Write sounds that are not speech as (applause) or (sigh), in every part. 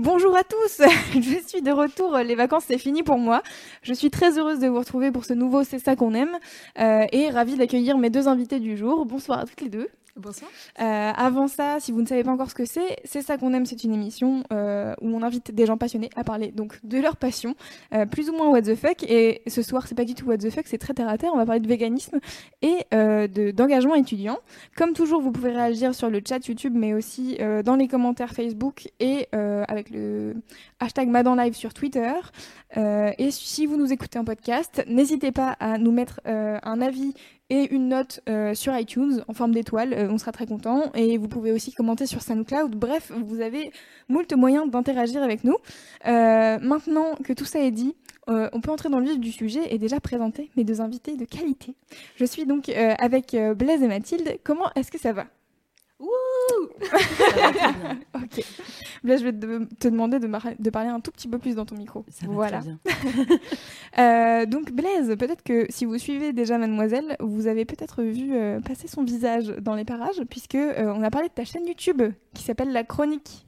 Bonjour à tous, (laughs) je suis de retour, les vacances c'est fini pour moi. Je suis très heureuse de vous retrouver pour ce nouveau C'est ça qu'on aime euh, et ravie d'accueillir mes deux invités du jour. Bonsoir à toutes les deux. Bonsoir. Euh, avant ça, si vous ne savez pas encore ce que c'est, c'est ça qu'on aime. C'est une émission euh, où on invite des gens passionnés à parler donc de leur passion, euh, plus ou moins what the fuck. Et ce soir, c'est pas du tout what the fuck, c'est très terre à terre. On va parler de véganisme et de- d'engagement étudiant. Comme toujours, vous pouvez réagir sur le chat YouTube, mais aussi dans les commentaires Facebook et avec le hashtag Madanlive sur Twitter. Euh, et si vous nous écoutez en podcast, n'hésitez pas à nous mettre euh, un avis et une note euh, sur iTunes en forme d'étoile. On sera très content. Et vous pouvez aussi commenter sur SoundCloud. Bref, vous avez moult moyens d'interagir avec nous. Maintenant que tout ça est dit, on peut entrer dans le vif du sujet et déjà présenter mes deux invités de qualité. Je suis donc avec Blaise et Mathilde. Comment est-ce que ça va? Ok. Blaise, je vais te, te demander de, parler un tout petit peu plus dans ton micro. Ça va voilà. très bien. (laughs) Euh, donc Blaise, peut-être que si vous suivez déjà Mademoiselle, vous avez peut-être vu euh, passer son visage dans les parages, puisque euh, on a parlé de ta chaîne YouTube qui s'appelle La Chronique.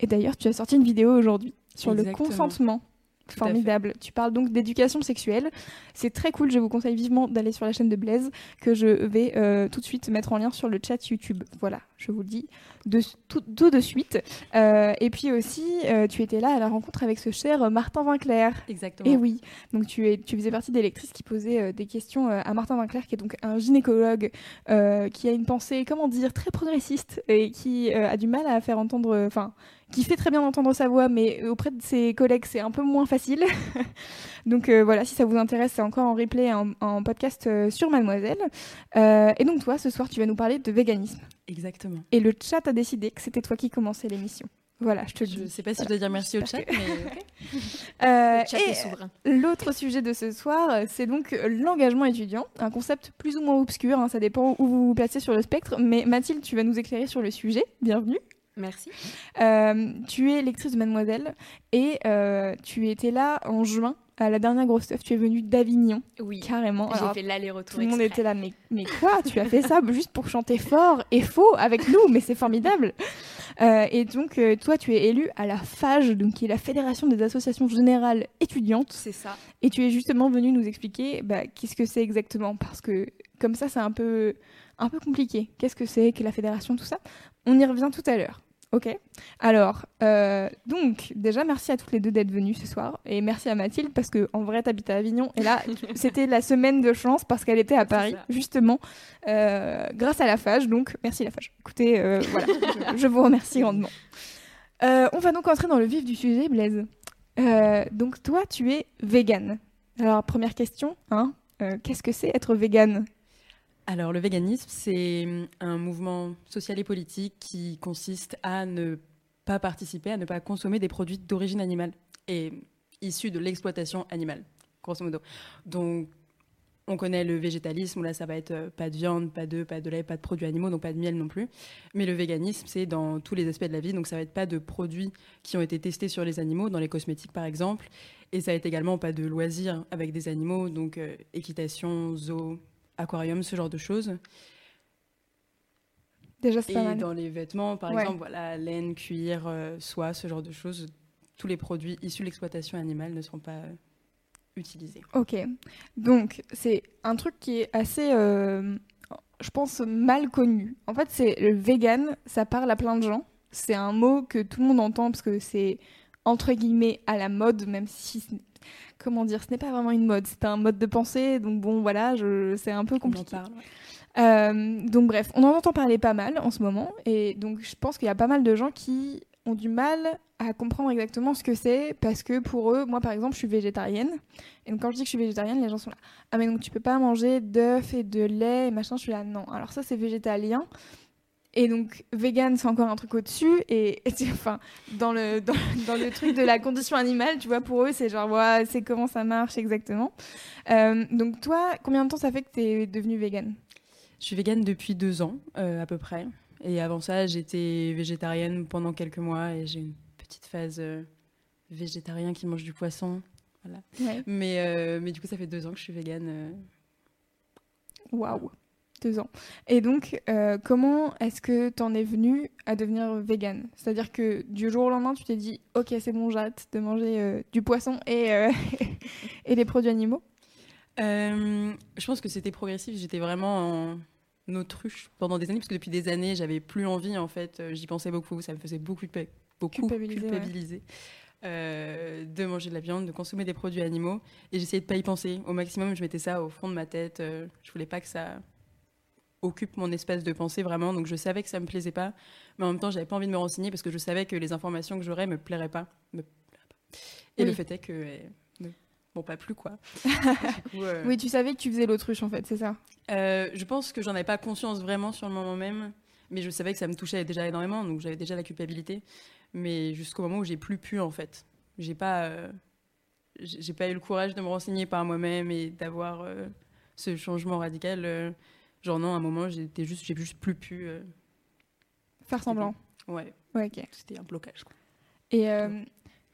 Et d'ailleurs, tu as sorti une vidéo aujourd'hui sur Exactement. le consentement. Formidable. Tu parles donc d'éducation sexuelle. C'est très cool. Je vous conseille vivement d'aller sur la chaîne de Blaise que je vais euh, tout de suite mettre en lien sur le chat YouTube. Voilà, je vous le dis de, tout, tout de suite. Euh, et puis aussi, euh, tu étais là à la rencontre avec ce cher Martin Vinclair. Exactement. Et oui, donc tu, es, tu faisais partie des lectrices qui posaient des questions à Martin Vinclair, qui est donc un gynécologue qui a une pensée, comment dire, très progressiste et qui a du mal à faire entendre, enfin, qui fait très bien entendre sa voix, mais auprès de ses collègues, c'est un peu moins facile. (laughs) donc euh, voilà, si ça vous intéresse, c'est encore en replay, en, en podcast euh, sur Mademoiselle. Euh, et donc toi, ce soir, tu vas nous parler de véganisme. Exactement. Et le chat a décidé que c'était toi qui commençais l'émission. Voilà, je te le Je dis. ne sais pas si Voilà. je dois dire merci au chat, que- mais. (laughs) Euh, Le chat et- est souverain. L'autre sujet de ce soir, euh, c'est donc euh, l'engagement étudiant, un concept plus ou moins obscur, hein, ça dépend où vous vous placez sur le spectre, mais Mathilde, tu vas nous éclairer sur le sujet, bienvenue. Merci. Euh, tu es lectrice de Mademoiselle et euh, tu étais là en juin à la dernière grosse stuff, tu es venue d'Avignon, Oui. carrément. J'ai fait l'aller-retour. tout le monde était là, mais, mais quoi? Tu as fait ça juste pour chanter fort et faux avec nous, mais c'est formidable. Euh, et donc, toi, tu es élue à la FAGE, donc qui est la Fédération des associations générales étudiantes. C'est ça. Et tu es justement venu nous expliquer bah, qu'est-ce que c'est exactement, parce que comme ça, c'est un peu, un peu compliqué. Qu'est-ce que c'est que la fédération, tout ça? On y revient tout à l'heure. Ok Alors, euh, donc, déjà, merci à toutes les deux d'être venues ce soir. Et merci à Mathilde, parce que en vrai, t'habites à Avignon. Et là, (laughs) c'était la semaine de chance, parce qu'elle était à Paris, justement, euh, grâce à la FAGE. Donc, merci la FAGE. Écoutez, euh, (laughs) voilà, je, vous remercie grandement. On va donc entrer dans le vif du sujet, Blaise. Donc, toi, tu es vegan. Alors, première question, hein, qu'est-ce que c'est être vegan Alors, le véganisme, c'est hum, un mouvement social et politique qui consiste à ne pas participer, à ne pas consommer des produits d'origine animale et issus de l'exploitation animale, grosso modo. Donc, on connaît le végétalisme, là, ça va être euh, pas de viande, pas d'œufs, pas de lait, pas de produits animaux, donc pas de miel non plus. Mais le véganisme, c'est dans tous les aspects de la vie, donc ça va être pas de produits qui ont été testés sur les animaux, dans les cosmétiques par exemple, et ça va être également pas de loisirs avec des animaux, donc euh, équitation, zoo, aquarium, ce genre de choses. Déjà, c'est Et pas mal. dans les vêtements, par Ouais. exemple, voilà, laine, cuir, euh, soie, ce genre de choses, tous les produits issus de l'exploitation animale ne seront pas euh, utilisés. Ok. Donc, c'est un truc qui est assez, euh, je pense, mal connu. En fait, c'est le vegan, ça parle à plein de gens. C'est un mot que tout le monde entend parce que c'est entre guillemets à la mode, même si, comment dire, ce n'est pas vraiment une mode, c'est un mode de pensée. Donc bon, voilà, je, c'est un peu On en compliqué. parle. ouais. Euh, donc bref, on en entend parler pas mal en ce moment, et donc je pense qu'il y a pas mal de gens qui ont du mal à comprendre exactement ce que c'est, parce que pour eux, moi par exemple, je suis végétarienne, et donc quand je dis que je suis végétarienne, les gens sont là, ah mais donc tu peux pas manger d'œufs et de lait et machin, je suis là, non, alors ça c'est végétalien, Et donc, vegan, c'est encore un truc au-dessus. Et, enfin, dans le, dans, le truc de la condition animale, tu vois, pour eux, c'est genre, ouais, c'est comment ça marche exactement. Euh, donc, toi, combien de temps ça fait que tu es devenue vegan? Je suis vegan depuis deux ans, euh, à peu près. Et avant ça, j'étais végétarienne pendant quelques mois et j'ai une petite phase euh, végétarien qui mange du poisson. Voilà. Mais, mais du coup, ça fait deux ans que je suis végane. Waouh deux ans. Et donc, euh, comment est-ce que tu en es venu à devenir vegan? C'est-à-dire que du jour au lendemain, tu t'es dit, ok, c'est bon, j'arrête de manger euh, du poisson et, euh, (laughs) et des produits animaux? Je pense que c'était progressif. J'étais vraiment en autruche pendant des années, parce que depuis des années, j'avais plus envie, en fait. J'y pensais beaucoup, ça me faisait beaucoup, beaucoup culpabiliser. de manger de la viande, de consommer des produits animaux. Et j'essayais de pas y penser. Au maximum, je mettais ça au fond de ma tête. je voulais pas que ça occupe mon espace de pensée vraiment. Donc je savais que ça me plaisait pas, mais en même temps j'avais pas envie de me renseigner parce que je savais que les informations que j'aurais me plairaient pas. Me pas. Et le fait est que bon pas plus quoi. (laughs) Euh, oui, tu savais que tu faisais l'autruche en fait, c'est ça? Euh, je pense que j'en avais pas conscience vraiment sur le moment même, mais je savais que ça me touchait déjà énormément, donc j'avais déjà la culpabilité. Mais jusqu'au moment où j'ai plus pu en fait, j'ai pas euh, j'ai pas eu le courage de me renseigner par moi-même et d'avoir ce changement radical Genre non, à un moment, j'étais juste, j'ai juste plus pu euh, faire semblant. Ouais. Ouais, ok. C'était un blocage. Quoi. Et euh,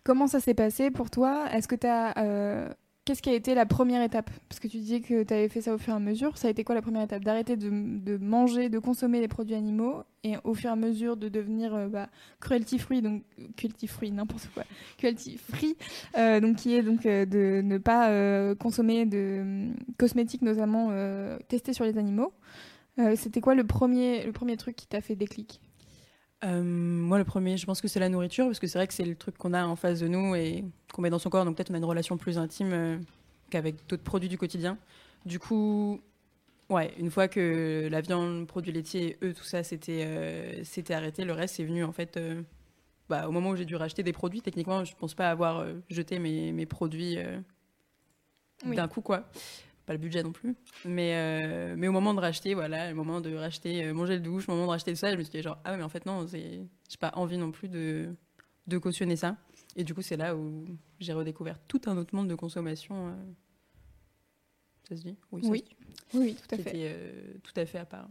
comment ça s'est passé pour toi? Est-ce que tu as euh, Qu'est-ce qui a été la première étape? Parce que tu disais que tu avais fait ça au fur et à mesure. Ça a été quoi la première étape? D'arrêter de, manger, de consommer les produits animaux et au fur et à mesure de devenir euh, bah, cruelty free, donc cruelty free, n'importe quoi, (laughs) cruelty free, euh, donc qui est donc euh, de ne pas consommer de cosmétiques notamment testés sur les animaux. C'était quoi le premier, le premier truc qui t'a fait déclic? Euh, moi, le premier, je pense que c'est la nourriture, parce que c'est vrai que c'est le truc qu'on a en face de nous et qu'on met dans son corps. Donc peut-être on a une relation plus intime euh, qu'avec d'autres produits du quotidien. Du coup, ouais, une fois que la viande, produits laitiers, eux, tout ça, c'était euh, c'était arrêté, le reste, c'est venu en fait. Bah, au moment où j'ai dû racheter des produits, techniquement, je pense pas avoir jeté mes, mes produits d'un coup, quoi pas le budget non plus. Mais, euh, mais au moment de racheter, voilà, le moment de racheter euh, mon gel douche, au moment de racheter tout ça, je me suis dit genre, ah mais en fait non, j'ai pas envie non plus de, de cautionner ça. Et du coup, c'est là où j'ai redécouvert tout un autre monde de consommation. Euh, ça se dit? Oui, oui. oui, tout à fait. tout à fait à part.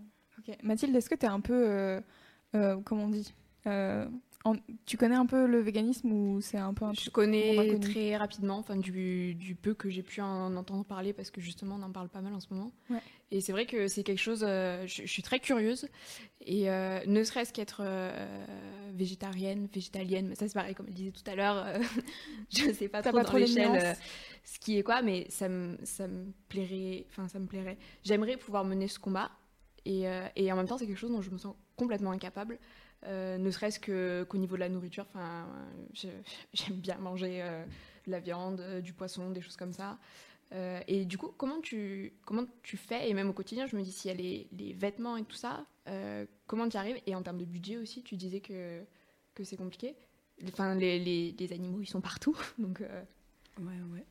Mathilde, est-ce que tu es un peu, comment on dit tu connais un peu le véganisme ou c'est un peu un Je connais très rapidement, enfin du, du, peu que j'ai pu en entendre parler parce que justement on en parle pas mal en ce moment. Et c'est vrai que c'est quelque chose. Euh, je, suis très curieuse et euh, ne serait-ce qu'être euh, végétarienne, végétalienne, mais ça c'est pareil comme je disais tout à l'heure. (laughs) je sais pas trop pas dans l'échelle ce qui est quoi, mais ça me ça me plairait. Enfin ça me plairait. J'aimerais pouvoir mener ce combat et, et en même temps c'est quelque chose dont je me sens complètement incapable. Euh, ne serait-ce qu'au niveau de la nourriture. Enfin, (laughs) j'aime bien manger euh, de la viande, euh, du poisson, des choses comme ça. et du coup, comment tu, comment tu fais Et même au quotidien, je me dis, s'il y a les, les, vêtements et tout ça, comment tu y arrives? Et en termes de budget aussi, tu disais que, que c'est compliqué. Enfin, les, les, les, animaux, ils sont partout. (laughs) Donc, Ouais, ouais.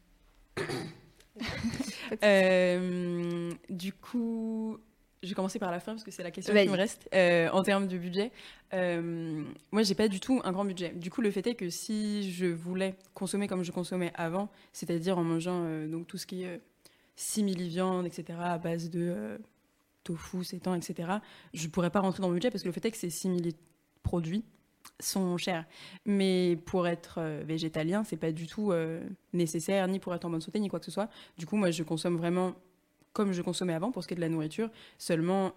(coughs) du coup, je vais commencer par la fin parce que c'est la question qui me reste. Euh, en termes de budget, euh, moi, j'ai pas du tout un grand budget. Du coup, le fait est que si je voulais consommer comme je consommais avant, c'est-à-dire en mangeant euh, donc tout ce qui est simili-viande, etc., à base de tofu, sétan, etc., je pourrais pas rentrer dans le budget parce que le fait est que ces simili-produits sont chers. Mais pour être végétalien, c'est pas du tout nécessaire, ni pour être en bonne santé, ni quoi que ce soit. Du coup, moi, je consomme vraiment comme je consommais avant pour ce qui est de la nourriture, seulement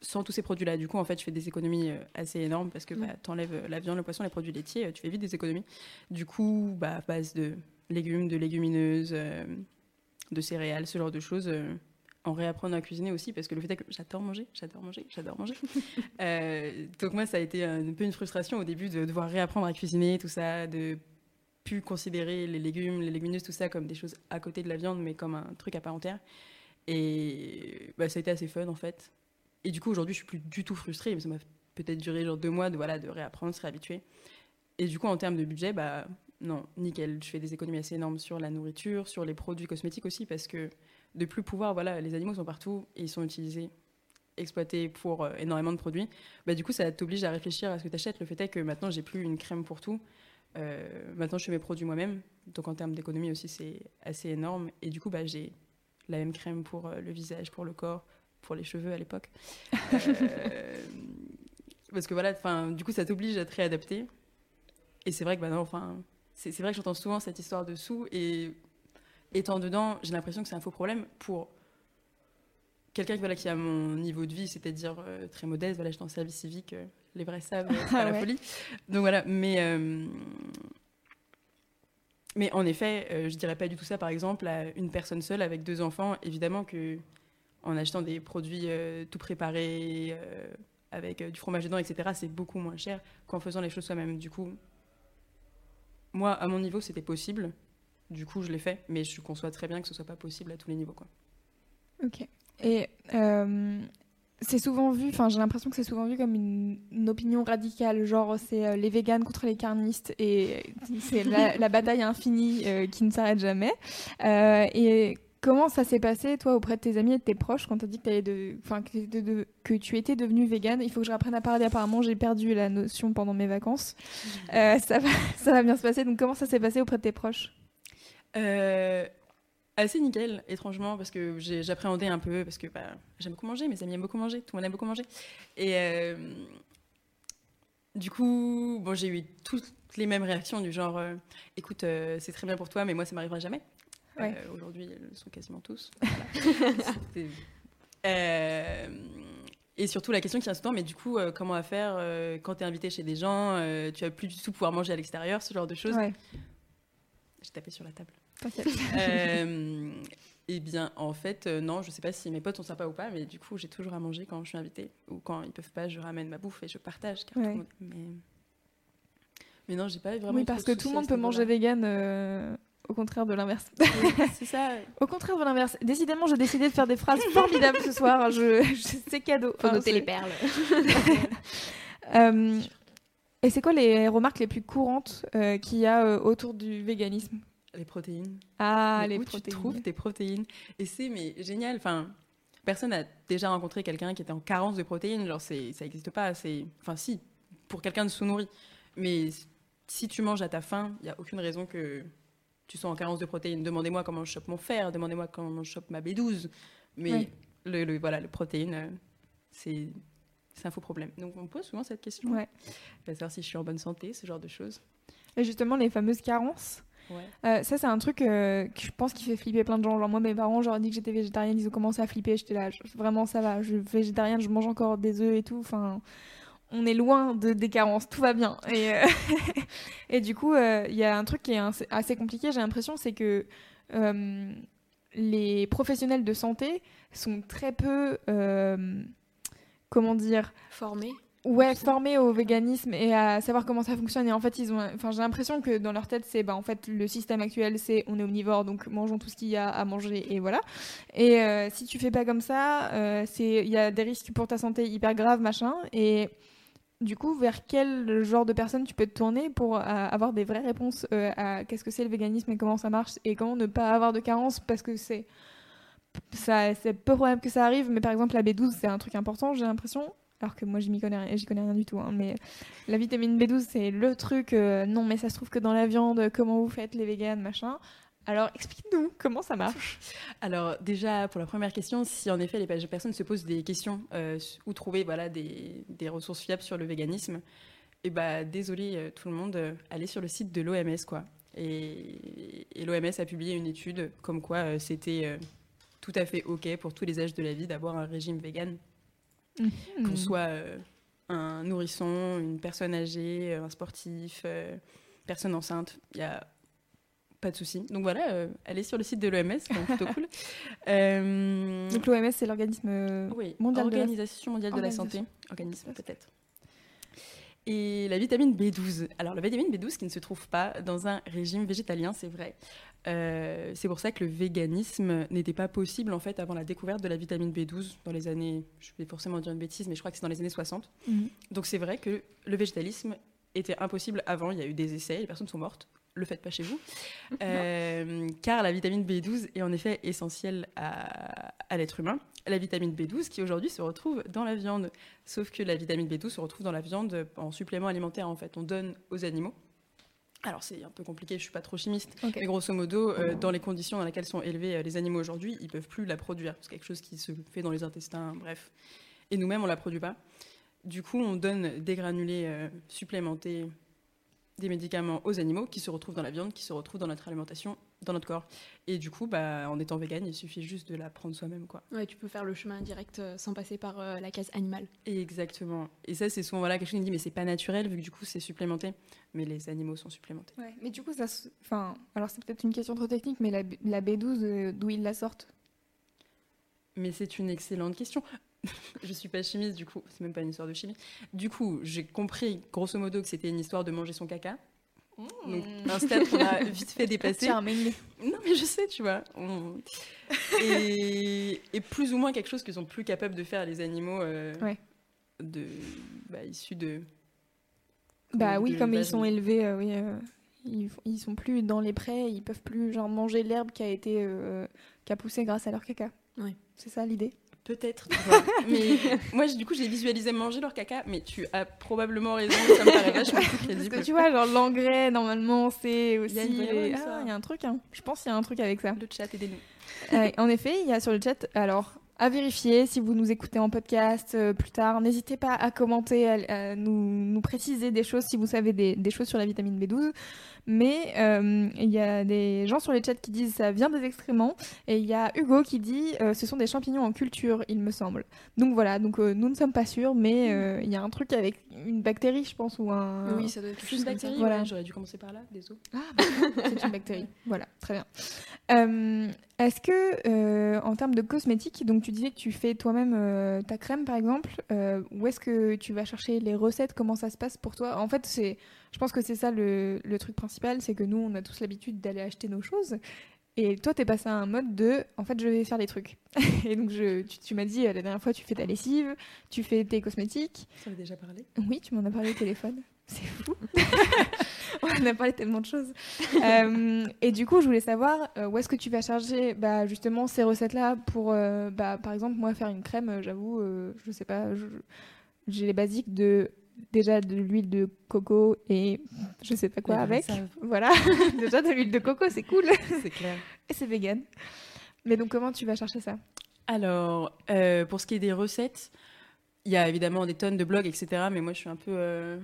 sans tous ces produits-là. Du coup, en fait, je fais des économies euh, assez énormes parce que bah, tu enlèves euh, la viande, le poisson, les produits laitiers, euh, tu fais vite des économies. Du coup, bah, à base de légumes, de légumineuses, de céréales, ce genre de choses, en réapprendre à cuisiner aussi parce que le fait est que j'adore manger, j'adore manger, j'adore manger. (laughs) donc moi, ça a été un, peu une frustration au début de devoir réapprendre à cuisiner, tout ça, de pu considérer les légumes, les légumineuses, tout ça comme des choses à côté de la viande, mais comme un truc à part entière. Et bah, ça a été assez fun en fait. Et du coup, aujourd'hui, je suis plus du tout frustrée, mais ça m'a peut-être duré genre deux mois de, voilà, de réapprendre, se réhabituer. Et du coup, en termes de budget, bah non, nickel. Je fais des économies assez énormes sur la nourriture, sur les produits cosmétiques aussi, parce que de plus pouvoir, voilà, les animaux sont partout et ils sont utilisés exploité pour euh, énormément de produits, bah, du coup, ça t'oblige à réfléchir à ce que tu achètes. Le fait est que maintenant, j'ai plus une crème pour tout. Euh, maintenant, je fais mes produits moi-même. Donc, en termes d'économie aussi, c'est assez énorme. Et du coup, bah, j'ai la même crème pour le visage, pour le corps, pour les cheveux à l'époque. (laughs) parce que voilà, du coup, ça t'oblige à te réadapter. Et c'est vrai que maintenant, enfin, c'est vrai que j'entends souvent cette histoire de sous. Et étant dedans, j'ai l'impression que c'est un faux problème pour quelqu'un voilà, qui a mon niveau de vie, c'est-à-dire euh, très modeste. Voilà, j'étais en service civique, euh, les vrais savent, (laughs) pas la folie. Donc voilà, mais, euh, mais en effet, je dirais pas du tout ça, par exemple, à une personne seule avec deux enfants. Évidemment que en achetant des produits tout préparés, avec du fromage dedans, etc., c'est beaucoup moins cher qu'en faisant les choses soi-même. Du coup, moi, à mon niveau, c'était possible. Du coup, je l'ai fait, mais je conçois très bien que ce soit pas possible à tous les niveaux. Quoi. Ok. Et euh, c'est souvent vu, enfin j'ai l'impression que c'est souvent vu comme une, opinion radicale, genre c'est euh, les véganes contre les carnistes et (laughs) c'est (laughs) la, bataille infinie euh, qui ne s'arrête jamais. et comment ça s'est passé toi auprès de tes amis et de tes proches quand tu as dit que, de, que, que, tu étais devenue végane? Il faut que je reprenne à parler, apparemment j'ai perdu la notion pendant mes vacances. ça, va, (laughs) ça va bien se passer, donc comment ça s'est passé auprès de tes proches? Euh, assez nickel, étrangement, parce que j'appréhendais un peu, parce que bah, j'aime beaucoup manger, mes amis aiment beaucoup manger, tout le monde aime beaucoup manger. Et euh, du coup, bon, j'ai eu toutes les mêmes réactions du genre, euh, écoute, c'est très bien pour toi, mais moi, ça m'arrivera jamais. Aujourd'hui, elles sont quasiment tous. (laughs) et surtout la question qui vient tout le temps, mais du coup, comment à faire quand tu es invité chez des gens, tu vas plus du tout pouvoir manger à l'extérieur, ce genre de choses. J'ai tapé sur la table. Euh, eh bien, en fait, euh, non, je sais pas si mes potes sont sympas ou pas, mais du coup, j'ai toujours à manger quand je suis invitée. Ou quand ils peuvent pas, je ramène ma bouffe et je partage. mais... mais non, j'ai pas vraiment. Oui, parce que tout le monde peut manger vegan. Euh, au contraire de l'inverse. C'est ça. (laughs) Au contraire de l'inverse. Décidément, j'ai décidé de faire des phrases formidables ce soir. Je, c'est cadeau. Faut noter les perles. (laughs) euh, et c'est quoi les remarques les plus courantes euh, qu'il y a euh, autour du véganisme? Les protéines. Ah, les où protéines. tu trouves tes protéines Et c'est mais génial. Enfin, personne n'a déjà rencontré quelqu'un qui était en carence de protéines. Genre, c'est, ça n'existe pas. C'est, enfin, si, pour quelqu'un de sous-nourri. Mais si tu manges à ta faim, il n'y a aucune raison que tu sois en carence de protéines. Demandez-moi comment je chope mon fer. Demandez-moi comment je chope ma B12. Mais le, le, voilà, le protéine, euh, c'est c'est un faux problème. Donc on pose souvent cette question. Ouais. savoir si je suis en bonne santé, ce genre de choses. Et justement, les fameuses carences. Euh, ça, c'est un truc euh, que je pense qui fait flipper plein de gens. Genre, moi, mes parents, j'aurais dit que j'étais végétarienne, ils ont commencé à flipper. J'étais là, vraiment, ça va. Je suis végétarienne, je mange encore des œufs et tout. Enfin, on est loin de, des carences, tout va bien. Et, euh, (laughs) et du coup, il y a un truc qui est assez compliqué, j'ai l'impression, c'est que les professionnels de santé sont très peu comment dire formés ouais formés au véganisme et à savoir comment ça fonctionne. Et en fait ils ont enfin j'ai l'impression que dans leur tête c'est bah en fait le système actuel c'est on est omnivore donc mangeons tout ce qu'il y a à manger et voilà. Et euh, si tu fais pas comme ça euh, c'est il y a des risques pour ta santé hyper graves machin. Et du coup, vers quel genre de personne tu peux te tourner pour euh, avoir des vraies réponses à qu'est-ce que c'est le véganisme et comment ça marche et comment ne pas avoir de carence parce que c'est ça, c'est peu probable que ça arrive, mais par exemple, la B12, c'est un truc important, j'ai l'impression. Alors que moi, connais, j'y connais rien du tout. Hein, mais la vitamine B12, c'est le truc. Euh, non, mais ça se trouve que dans la viande, comment vous faites les véganes, machin. Alors, explique-nous comment ça marche. Alors, déjà, pour la première question, si en effet les personnes se posent des questions euh, où trouver voilà, des, des, ressources fiables sur le véganisme, et eh bah, désolé euh, tout le monde, allez sur le site de l'OMS, quoi. Et, et l'OMS a publié une étude comme quoi c'était tout à fait OK pour tous les âges de la vie d'avoir un régime vegan. Mhm. Qu'on soit euh, un nourrisson, une personne âgée, euh, un sportif, euh, personne enceinte, il n'y a pas de souci. Donc voilà, allez sur le site de l'OMS, c'est plutôt (laughs) cool. Donc l'OMS, c'est l'organisme oui, mondial Organisation mondiale de la santé. Organisme peut-être. Et la vitamine B12. Alors la vitamine B12 qui ne se trouve pas dans un régime végétalien, c'est vrai. Euh, c'est pour ça que le véganisme n'était pas possible en fait avant la découverte de la vitamine B12 dans les années, je vais forcément dire une bêtise, mais je crois que c'est dans les années 60. Mhm. Donc c'est vrai que le végétalisme était impossible avant. Il y a eu des essais, les personnes sont mortes. Le faites pas chez vous, (laughs) euh, car la vitamine B12 est en effet essentielle à, l'être humain. la vitamine B12 qui aujourd'hui se retrouve dans la viande. Sauf que la vitamine B12 se retrouve dans la viande en supplément alimentaire en fait. On donne aux animaux. Alors c'est un peu compliqué, je suis pas trop chimiste, mais grosso modo, euh, dans les conditions dans lesquelles sont élevés euh, les animaux aujourd'hui, ils peuvent plus la produire. C'est quelque chose qui se fait dans les intestins, bref. Et nous-mêmes, on la produit pas. Du coup, on donne des granulés euh, supplémentés des médicaments aux animaux qui se retrouvent dans la viande, qui se retrouvent dans notre alimentation, dans notre corps. Et du coup, bah, en étant vegan, il suffit juste de la prendre soi-même. Quoi. Ouais, tu peux faire le chemin direct euh, sans passer par euh, la case animale. exactement. Et ça, c'est souvent voilà, quelque chose qui dit, mais c'est pas naturel vu que du coup, c'est supplémenté. Mais les animaux sont supplémentés. Ouais, mais du coup, ça. Enfin, alors c'est peut-être une question trop technique, mais la, la B12, euh, d'où ils la sortent? Mais c'est une excellente question. (laughs) je suis pas chimiste, du coup, c'est même pas une histoire de chimie. Du coup, j'ai compris, grosso modo, que c'était une histoire de manger son caca. Mmh. Donc, un stade qu'on a (laughs) vite fait dépasser. Non, mais je sais, tu vois. Et, plus ou moins quelque chose qu'ils sont plus capables de faire les animaux euh, de, bah, issus de. Bah oui, comme ils sont élevés, euh, oui, euh, ils, ils, sont plus dans les prés, ils peuvent plus genre manger l'herbe qui a été qui a poussé grâce à leur caca. Oui. C'est ça l'idée? Peut-être, (laughs) mais moi, du coup, j'ai visualisé manger leur caca, mais tu as probablement raison, ça me paraît vachement plus crédible. Parce que tu vois, genre l'engrais, normalement, c'est aussi... Il y, a ah, il y a un truc, hein. Je pense qu'il y a un truc avec ça. Le chat, aidez-nous. Euh, en effet, il y a sur le chat, alors, à vérifier si vous nous écoutez en podcast euh, plus tard. N'hésitez pas à commenter, à, nous, nous, préciser des choses si vous savez des, des choses sur la vitamine B12. Mais euh, il y a des gens sur les chats qui disent ça vient des excréments. Et il y a Hugo qui dit euh, ce sont des champignons en culture, il me semble. Donc voilà, donc nous ne sommes pas sûrs, mais il y a un truc avec une bactérie, je pense, ou un. Oui, ça doit être une bactérie. Voilà. J'aurais dû commencer par là, désolé. Ah, bah, c'est une bactérie. Voilà, très bien. Est-ce que, en termes de cosmétiques, donc tu disais que tu fais toi-même ta crème, par exemple, où est-ce que tu vas chercher les recettes? Comment ça se passe pour toi? En fait, c'est je pense que c'est ça le, truc principal, c'est que nous, on a tous l'habitude d'aller acheter nos choses. Et toi, t'es passé à un mode de, en fait, je vais faire des trucs. (laughs) et donc, je, tu, m'as dit, euh, la dernière fois, tu fais ta lessive, tu fais tes cosmétiques. Ça déjà parlé Oui, tu m'en as parlé au téléphone. C'est fou. (laughs) on a parlé tellement de choses. Euh, et du coup, je voulais savoir euh, où est-ce que tu vas charger bah, justement ces recettes-là pour, bah, par exemple, moi, faire une crème, j'avoue, je sais pas, j'ai les basiques de déjà de l'huile de coco et je sais pas quoi avec. Voilà, (laughs) déjà de l'huile de coco, c'est cool. (laughs) C'est clair. Et c'est vegan. Mais donc comment tu vas chercher ça? Alors, euh, pour ce qui est des recettes, il y a évidemment des tonnes de blogs, etc. Mais moi, je suis un peu, euh,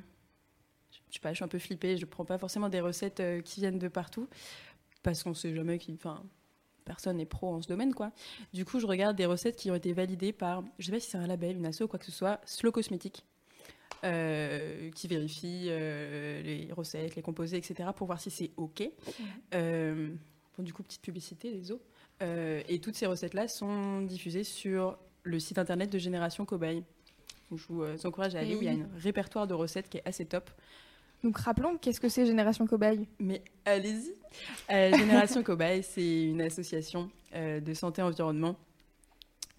je sais pas, je suis un peu flippée. Je prends pas forcément des recettes euh, qui viennent de partout parce qu'on sait jamais qui, enfin, personne n'est pro en ce domaine, quoi. Du coup, je regarde des recettes qui ont été validées par, je sais pas si c'est un label, une asso ou quoi que ce soit, Slow Cosmétique. Euh, qui vérifie euh, les recettes, les composés, etc., pour voir si c'est OK. Euh, bon, du coup, petite publicité, les os. et toutes ces recettes-là sont diffusées sur le site internet de Génération Cobaye. je vous encourage à aller. Il y a un répertoire de recettes qui est assez top. Donc rappelons, qu'est-ce que c'est Génération Cobaye. Mais allez-y. Génération (laughs) Cobaye, c'est une association de santé environnement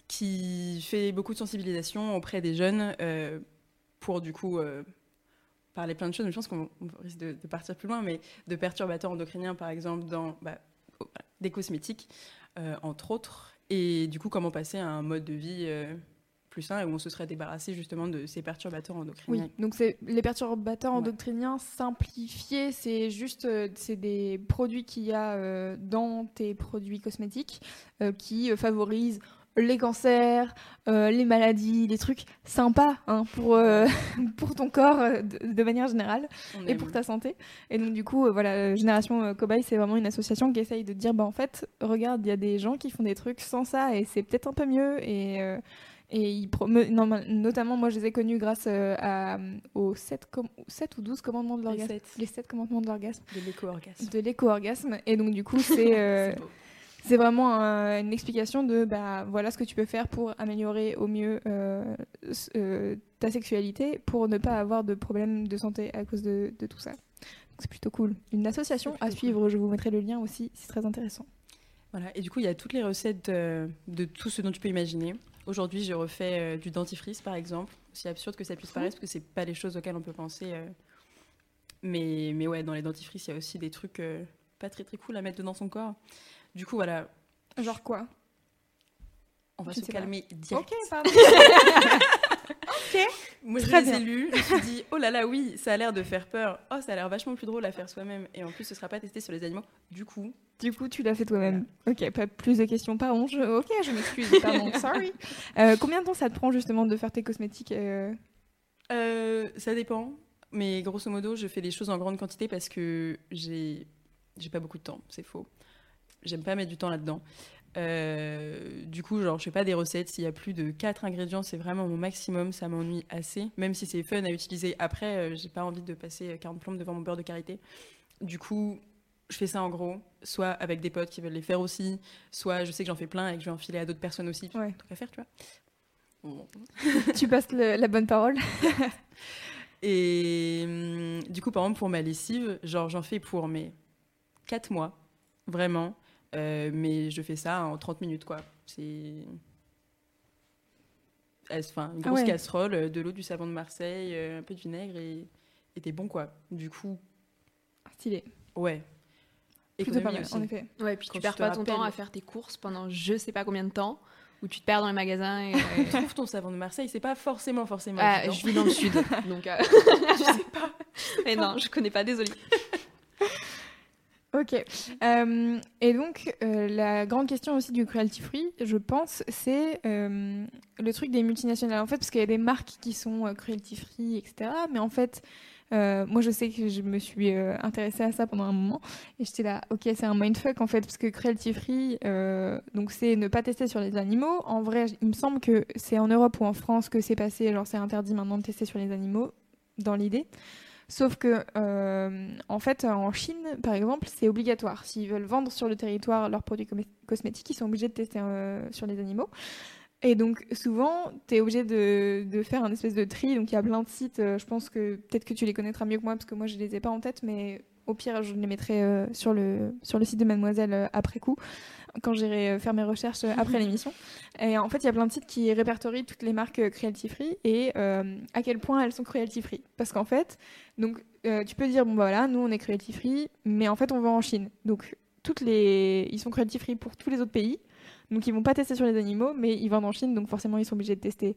qui fait beaucoup de sensibilisation auprès des jeunes pour du coup euh, parler plein de choses, mais je pense qu'on risque de, partir plus loin, mais de perturbateurs endocriniens, par exemple, dans bah, des cosmétiques, euh, entre autres, et du coup, comment passer à un mode de vie euh, plus et où on se serait débarrassé justement de ces perturbateurs endocriniens. Oui, donc c'est les perturbateurs endocriniens simplifiés, c'est juste c'est des produits qu'il y a dans tes produits cosmétiques qui favorisent les cancers, euh, les maladies, les trucs sympas hein, pour, euh, (laughs) pour ton corps euh, de, manière générale et pour ta santé. Et donc du coup, voilà, Génération Cobaye, c'est vraiment une association qui essaye de dire, bah en fait, regarde, il y a des gens qui font des trucs sans ça et c'est peut-être un peu mieux. Et, et ils notamment, moi, je les ai connus grâce à, aux 7, 7 ou 12 commandements de l'orgasme. Les 7 commandements de l'orgasme. De l'éco-orgasme. De l'éco-orgasme. Et donc du coup, (laughs) c'est... c'est vraiment une explication de bah, voilà ce que tu peux faire pour améliorer au mieux euh, euh, ta sexualité pour ne pas avoir de problèmes de santé à cause de, tout ça. C'est plutôt cool. Une association à suivre, je vous mettrai le lien aussi, c'est très intéressant. Voilà, et du coup, il y a toutes les recettes de, tout ce dont tu peux imaginer. Aujourd'hui, j'ai refait euh, du dentifrice, par exemple. C'est absurde que ça puisse paraître, parce que c'est pas les choses auxquelles on peut penser. Mais, mais ouais, dans les dentifrices, il y a aussi des trucs pas très très cool à mettre dans son corps. Du coup, voilà. Genre quoi? On va se calmer direct. Ok, pardon. (laughs) ok. Moi, je les ai lus, je me suis dit, oh là là, oui, ça a l'air de faire peur. Oh, ça a l'air vachement plus drôle à faire soi-même. Et en plus, ce sera pas testé sur les animaux. Du coup. Du coup, tu l'as fait toi-même. Ok, pas plus de questions. Pardon, je... ok, je m'excuse. (laughs) Pardon, sorry. Euh, combien de temps ça te prend justement de faire tes cosmétiques euh? Euh, Ça dépend. Mais grosso modo, je fais des choses en grande quantité parce que j'ai j'ai pas beaucoup de temps. C'est faux. J'aime pas mettre du temps là-dedans. Euh, du coup, genre, je fais pas des recettes. S'il y a plus de 4 ingrédients, c'est vraiment mon maximum. Ça m'ennuie assez. Même si c'est fun à utiliser après, euh, j'ai pas envie de passer 40 plombes devant mon beurre de karité. Du coup, je fais ça en gros, soit avec des potes qui veulent les faire aussi, soit je sais que j'en fais plein et que je vais enfiler à d'autres personnes aussi. Ouais. Truc à faire, tu vois. (laughs) tu passes la bonne parole. (laughs) et hum, du coup, par exemple, pour ma lessive, genre, j'en fais pour mes 4 mois, vraiment. Euh, mais je fais ça en 30 minutes, quoi. C'est. Enfin, une grosse casserole, euh, de l'eau, du savon de Marseille, euh, un peu de vinaigre et, et t'es bon, quoi. Du coup. Stylé. Ouais. Et pas mal, en effet. Ouais, puis tu perds pas ton temps à faire tes courses pendant je sais pas combien de temps où tu te perds dans les magasins et (laughs) tu trouves ton savon de Marseille, c'est pas forcément forcément. Ah, je vis dans le sud, donc (laughs) je sais pas. Mais non, je connais pas, désolée. Ok. Euh, et donc, euh, la grande question aussi du cruelty free, je pense, c'est euh, le truc des multinationales. En fait, parce qu'il y a des marques qui sont cruelty free, etc. Mais en fait, moi, je sais que je me suis intéressée à ça pendant un moment. Et j'étais là, ok, c'est un mindfuck, en fait, parce que cruelty free, donc c'est ne pas tester sur les animaux. En vrai, il me semble que c'est en Europe ou en France que c'est passé. Genre, c'est interdit maintenant de tester sur les animaux, dans l'idée. Sauf que, euh, en fait, en Chine, par exemple, c'est obligatoire. S'ils veulent vendre sur le territoire leurs produits cosmétiques, ils sont obligés de tester euh, sur les animaux. Et donc, souvent, tu es obligé de, faire un espèce de tri. Donc, il y a plein de sites. Euh, je pense que peut-être que tu les connaîtras mieux que moi, parce que moi, je les ai pas en tête, mais au pire, je les mettrai sur, le, sur le site de Mademoiselle après coup, quand j'irai euh, faire mes recherches après (laughs) l'émission. Et en fait, il y a plein de sites qui répertorient toutes les marques cruelty free et à quel point elles sont cruelty free. Parce qu'en fait, donc, tu peux dire, bon, bah voilà, nous, on est cruelty free, mais en fait, on vend en Chine. Donc, toutes les... ils sont cruelty free pour tous les autres pays. Donc, ils vont pas tester sur les animaux, mais ils vendent en Chine, donc forcément, ils sont obligés de tester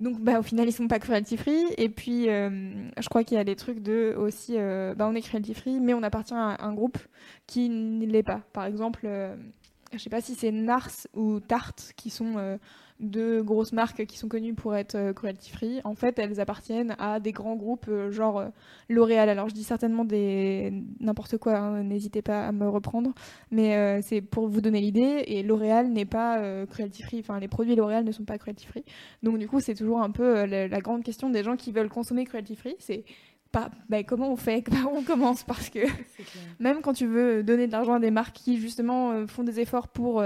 donc bah, au final ils sont pas cruelty free et puis euh, je crois qu'il y a des trucs de aussi euh, bah, on est cruelty free mais on appartient à un groupe qui ne l'est pas. Par exemple, euh, je sais pas si c'est Nars ou Tarte qui sont deux grosses marques qui sont connues pour être euh, cruelty free, en fait, elles appartiennent à des grands groupes, euh, genre euh, L'Oréal. Alors, je dis certainement des n'importe quoi, hein, n'hésitez pas à me reprendre, mais c'est pour vous donner l'idée. Et L'Oréal n'est pas cruelty free, enfin, les produits L'Oréal ne sont pas cruelty free. Donc, du coup, c'est toujours un peu la, grande question des gens qui veulent consommer cruelty free, c'est pas, bah, comment on fait Par on commence Parce que même quand tu veux donner de l'argent à des marques qui justement font des efforts pour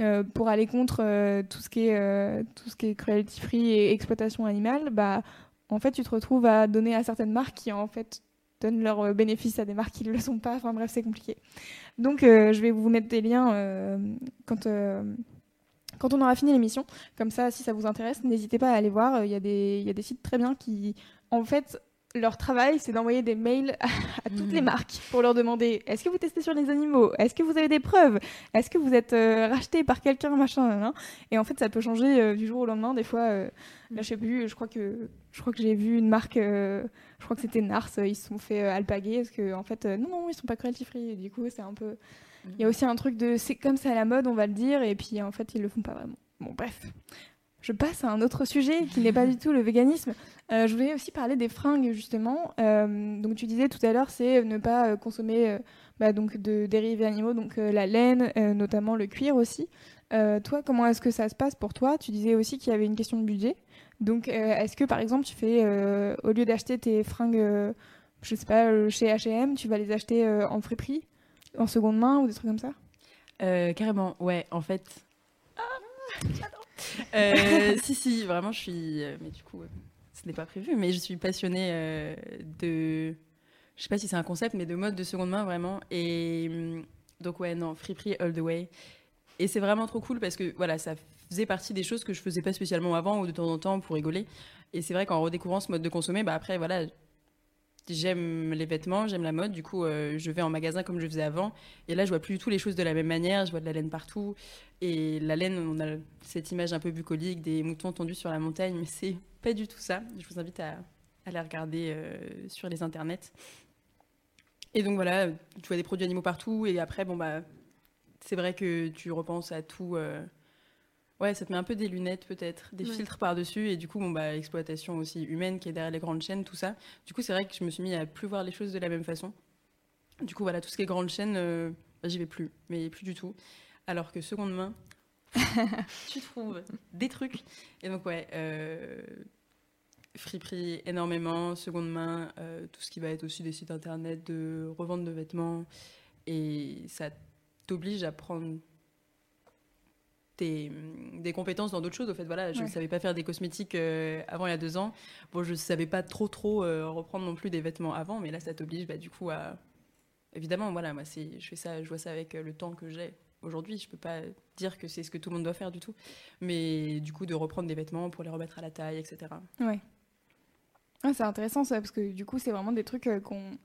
euh, pour aller contre euh, tout ce qui est euh, tout ce qui est cruelty free et exploitation animale, bah en fait tu te retrouves à donner à certaines marques qui en fait donnent leurs bénéfices à des marques qui ne le sont pas. Enfin bref, c'est compliqué. Donc je vais vous mettre des liens quand quand on aura fini l'émission. Comme ça, si ça vous intéresse, n'hésitez pas à aller voir. Il y, a des, il y a des sites très bien qui, en fait, leur travail, c'est d'envoyer des mails à, toutes les hmm. marques pour leur demander est-ce que vous testez sur les animaux? Est-ce que vous avez des preuves? Est-ce que vous êtes euh, racheté par quelqu'un machin Et en fait, ça peut changer euh, du jour au lendemain. Des fois, euh, là, je sais plus. Je crois que je crois que j'ai vu une marque. je crois que c'était Nars. Ils se sont fait alpaguer parce que en fait, non, non, ils sont pas cruelty free. du coup, c'est un peu. Il y a hmm. aussi un truc de c'est comme c'est à la mode, on va le dire, et puis en fait, ils le font pas vraiment. Bon, bref je passe à un autre sujet qui n'est pas du tout le véganisme. Euh, je voulais aussi parler des fringues justement. Euh, donc tu disais tout à l'heure, c'est ne pas euh, consommer bah, donc de dérivés animaux, donc la laine, notamment le cuir aussi. toi, comment est-ce que ça se passe pour toi? Tu disais aussi qu'il y avait une question de budget. Donc est-ce que par exemple tu fais au lieu d'acheter tes fringues, je sais pas, chez H&M, tu vas les acheter en friperie, en seconde main ou des trucs comme ça? Carrément, ouais. En fait. Ah, euh, (laughs) si, si, vraiment, je suis. Euh, mais du coup, euh, ce n'est pas prévu, mais je suis passionnée de. Je sais pas si c'est un concept, mais de mode de seconde main, vraiment. Et hum, donc, ouais, non, friperie all the way. Et c'est vraiment trop cool parce que voilà, ça faisait partie des choses que je faisais pas spécialement avant ou de temps en temps pour rigoler. Et c'est vrai qu'en redécouvrant ce mode de consommer, bah après, voilà, j'aime les vêtements, j'aime la mode. Du coup, euh, je vais en magasin comme je faisais avant. Et là, je vois plus du tout les choses de la même manière. Je vois de la laine partout. Et la laine, on a cette image un peu bucolique des moutons tendus sur la montagne, mais c'est pas du tout ça. Je vous invite à, aller regarder euh, sur les internets. Et donc voilà, tu vois des produits animaux partout. Et après, bon bah, c'est vrai que tu repenses à tout. Euh, Ouais, ça te met un peu des lunettes peut-être, des filtres par-dessus, et du coup, bon, bah, exploitation aussi humaine qui est derrière les grandes chaînes, tout ça. Du coup, c'est vrai que je me suis mis à plus voir les choses de la même façon. Du coup, voilà, tout ce qui est grandes chaînes, euh, bah, j'y vais plus, mais plus du tout. Alors que seconde main, (laughs) tu trouves des trucs. Et donc, ouais, euh, friperie énormément, seconde main, euh, tout ce qui va être aussi des sites internet de revente de vêtements. Et ça t'oblige à prendre des compétences dans d'autres choses. Au fait, voilà, je ne savais pas faire des cosmétiques euh, avant il y a deux ans. Bon, je ne savais pas trop, trop euh, reprendre non plus des vêtements avant, mais là, ça t'oblige, bah, du coup, à. Évidemment, voilà, moi, je fais ça, je vois ça avec euh, le temps que j'ai aujourd'hui. Je peux pas dire que c'est ce que tout le monde doit faire du tout. Mais du coup, de reprendre des vêtements pour les remettre à la taille, etc. Ouais. c'est intéressant ça, parce que du coup, c'est vraiment des trucs qu'on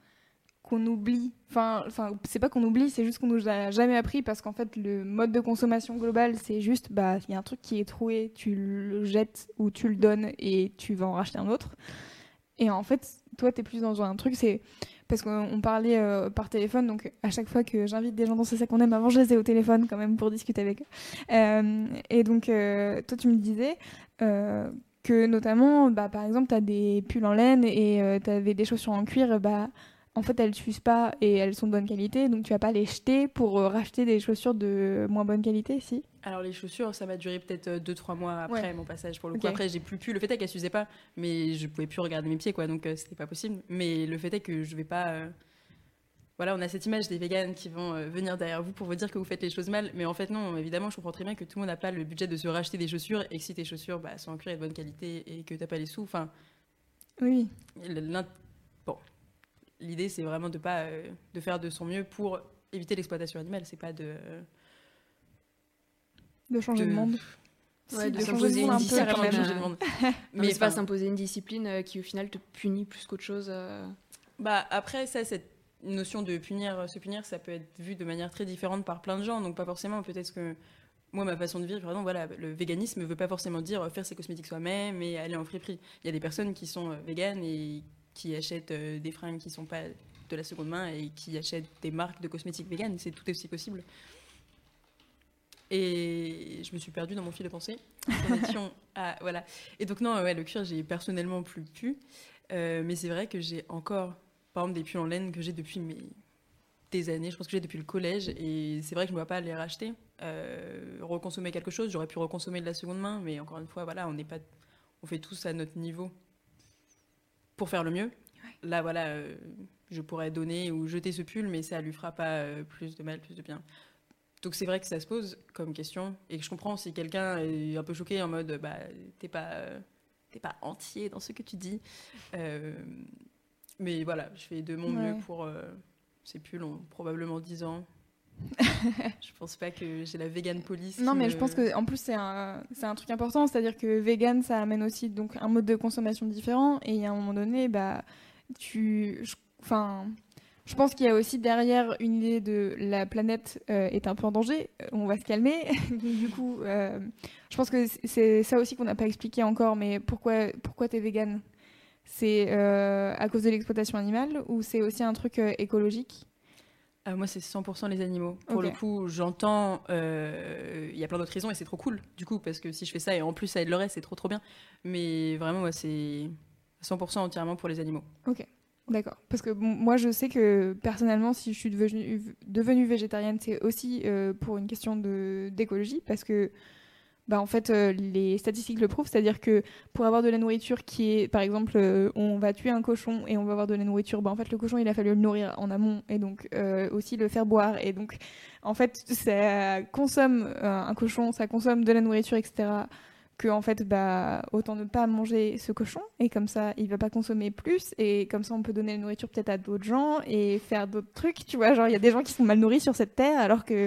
qu'on oublie. Enfin, enfin c'est pas qu'on oublie, c'est juste qu'on nous a jamais appris parce qu'en fait, le mode de consommation global, c'est juste, bah, il y a un truc qui est troué, tu le jettes ou tu le donnes et tu vas en racheter un autre. Et en fait, toi, tu es plus dans un truc, c'est parce qu'on parlait euh, par téléphone, donc à chaque fois que j'invite des gens dans ce sac qu'on aime, avant je les ai au téléphone quand même pour discuter avec eux. Euh, et donc, euh, toi, tu me disais que notamment, bah, par exemple, tu as des pulls en laine et tu avais des chaussures en cuir, bah, en fait, elles s'usent pas et elles sont de bonne qualité, donc tu vas pas les jeter pour euh, racheter des chaussures de moins bonne qualité, si? Alors les chaussures, ça va durer peut-être 2-3 euh, mois après mon passage pour le coup. Après, j'ai plus pu. Le fait est qu'elles s'usaient pas, mais je pouvais plus regarder mes pieds, quoi, donc euh, c'était pas possible. Mais le fait est que je vais pas. Voilà, on a cette image des véganes qui vont venir derrière vous pour vous dire que vous faites les choses mal, mais en fait non. Évidemment, je comprends très bien que tout le monde n'a pas le budget de se racheter des chaussures et que si tes chaussures bah, sont en cuir et de bonne qualité et que t'as pas les sous, enfin. Oui l'idée, c'est vraiment de pas euh, de faire de son mieux pour éviter l'exploitation animale. C'est pas de de changer de, monde. Ouais, de, s'imposer une discipline. Mais c'est pas s'imposer une discipline euh, qui au final te punit plus qu'autre chose. Euh. Bah après ça, cette notion de punir, se punir, ça peut être vu de manière très différente par plein de gens. Donc pas forcément. Peut-être que moi, ma façon de vivre, par exemple, voilà, le véganisme ne veut pas forcément dire faire ses cosmétiques soi-même et aller en friperie. Il y a des personnes qui sont véganes et qui achètent euh, des fringues qui sont pas de la seconde main et qui achètent des marques de cosmétiques véganes. C'est tout aussi possible. Et je me suis perdue dans mon fil de pensée. (laughs) à, voilà. Et donc, non, ouais, le cuir, j'ai personnellement plus pu. Euh, mais c'est vrai que j'ai encore, par exemple, des pulls en laine que j'ai depuis mes... des années. Je pense que j'ai depuis le collège. Et c'est vrai que je ne vois pas les racheter. Euh, reconsommer quelque chose, j'aurais pu reconsommer de la seconde main. Mais encore une fois, voilà, on n'est pas. On fait tous à notre niveau pour faire le mieux. Là, voilà, euh, je pourrais donner ou jeter ce pull, mais ça lui fera pas euh, plus de mal, plus de bien. Donc c'est vrai que ça se pose comme question et que je comprends si quelqu'un est un peu choqué en mode bah t'es pas euh, t'es pas entier dans ce que tu dis. mais voilà, je fais de mon mieux pour ces pulls ont probablement 10 ans. (laughs) je pense pas que j'ai la vegan police. Non, mais je pense que en plus c'est un, un truc important, c'est-à-dire que vegan ça amène aussi donc un mode de consommation différent et à un moment donné, bah tu, enfin, je, pense qu'il y a aussi derrière une idée de la planète euh, est un peu en danger, on va se calmer. (laughs) du coup, euh, je pense que c'est ça aussi qu'on n'a pas expliqué encore, mais pourquoi pourquoi t'es vegan? C'est euh, à cause de l'exploitation animale ou c'est aussi un truc écologique? Euh, moi, c'est 100% les animaux. Pour le coup, j'entends. Euh, il y a plein d'autres raisons et c'est trop cool, du coup, parce que si je fais ça et en plus ça aide le reste, c'est trop trop bien. Mais vraiment, moi, c'est 100% entièrement pour les animaux. Ok, d'accord. Parce que moi, je sais que personnellement, si je suis devenue, devenue végétarienne, c'est aussi euh, pour une question d'écologie, parce que bah, en fait, euh, les statistiques le prouvent, c'est-à-dire que pour avoir de la nourriture qui est, par exemple, euh, on va tuer un cochon et on va avoir de la nourriture, bah, en fait, le cochon, il a fallu le nourrir en amont et donc euh, aussi le faire boire. Et donc, en fait, ça consomme un cochon, ça consomme de la nourriture, etc., que en fait bah autant ne pas manger ce cochon et comme ça il va pas consommer plus et comme ça on peut donner la nourriture peut-être à d'autres gens et faire d'autres trucs tu vois. Genre il y a des gens qui sont mal nourris sur cette terre alors que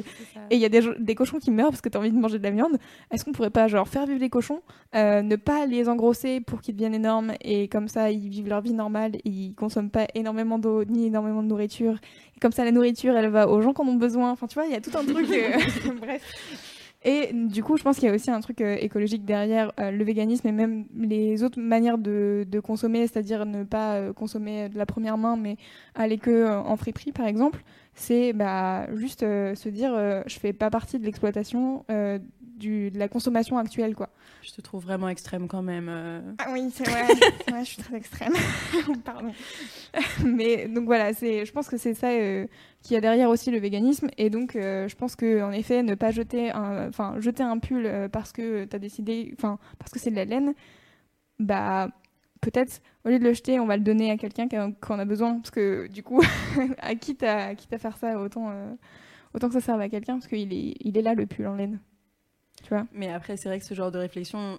et il y a des, des, cochons qui meurent parce que tu as envie de manger de la viande. Est-ce qu'on pourrait pas genre faire vivre les cochons euh, ne pas les engrosser pour qu'ils deviennent énormes et comme ça ils vivent leur vie normale ils consomment pas énormément d'eau ni énormément de nourriture. Et comme ça la nourriture elle va aux gens qui en ont besoin. Enfin tu vois il y a tout un truc euh, (laughs) bref et du coup, je pense qu'il y a aussi un truc euh, écologique derrière euh, le véganisme et même les autres manières de, consommer, c'est-à-dire ne pas euh, consommer de la première main, mais aller que en friperie, par exemple. C'est bah, juste se dire, je fais pas partie de l'exploitation de la consommation actuelle, quoi. Je te trouve vraiment extrême quand même. Ah oui, c'est vrai. (laughs) ouais, je suis très extrême. (laughs) Pardon. Mais donc voilà, c'est, je pense que c'est ça qui a derrière aussi le véganisme. Et donc, euh, je pense que en effet, ne pas jeter un, enfin, jeter un pull euh, parce que tu as décidé, enfin, parce que c'est de la laine, bah, peut-être, au lieu de le jeter, on va le donner à quelqu'un qui en a besoin. Parce que du coup, (laughs) à qui t'as quitte à faire ça, autant, euh, autant que ça serve à quelqu'un, parce qu'il est, il est là, le pull en laine. Tu vois Mais après, c'est vrai que ce genre de réflexion,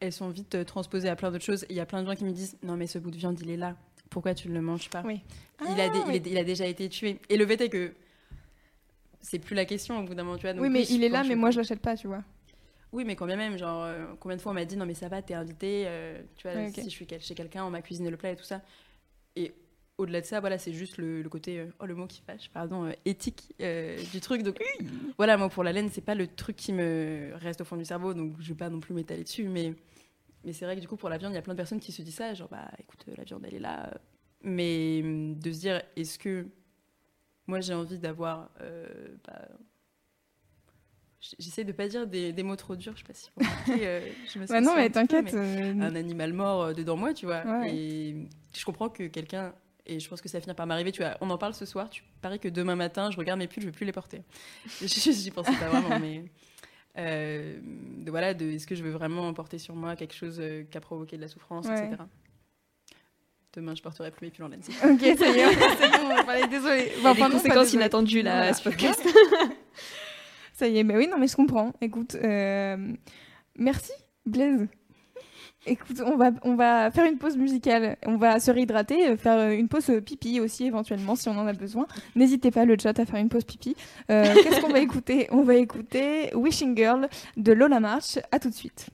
elles sont vite transposées à plein d'autres choses. Il y a plein de gens qui me disent Non, mais ce bout de viande, il est là pourquoi tu ne le manges pas oui. il, a ah, il, a déjà été tué. Et le fait est que c'est plus la question au bout d'un moment. Tu vois, oui, mais il est là, mais moi je l'achète pas, tu vois. Oui, mais quand bien même, genre, euh, combien de fois on m'a dit non, mais ça va, t'es invité, euh, tu vois, si je suis chez quelqu'un, on m'a cuisiné le plat et tout ça. Au-delà de ça, voilà, c'est juste le, côté, euh, oh le mot qui fâche, pardon, éthique du truc. Donc voilà, moi pour la laine, c'est pas le truc qui me reste au fond du cerveau, donc je vais pas non plus m'étaler dessus, mais mais c'est vrai que du coup, pour la viande, il y a plein de personnes qui se disent ça, genre, bah écoute, la viande, elle est là. Mais hum, de se dire, est-ce que moi j'ai envie d'avoir. Euh, bah, J'essaie de pas dire des, mots trop durs, je sais pas si euh, je me (laughs) non, mais t'inquiète. Euh, un animal mort dedans moi, tu vois. Et je comprends que quelqu'un et je pense que ça va finir par m'arriver. Tu vois, on en parle ce soir. Tu paries que demain matin, je regarde mes pulls, je veux plus les porter. (laughs) J'y pensais pas vraiment, mais euh, de, voilà, de est-ce que je veux vraiment porter sur moi quelque chose euh, qui a provoqué de la souffrance, etc. Demain, je porterai plus mes pulls en laine. (laughs) Ok, ça y est, c'est bon, on désolé. Bon, enfin, conséquences inattendues, là, ce podcast. (laughs) ça y est, mais oui, non, mais je comprends. Écoute, euh, merci, Blaise. Écoute, on va, on va faire une pause musicale. On va se réhydrater, euh, faire euh, une pause euh, pipi aussi éventuellement si on en a besoin. N'hésitez pas le chat à faire une pause pipi. Qu'est-ce qu'on va (laughs) écouter? On va écouter Wishing Girl de Lola March. À tout de suite.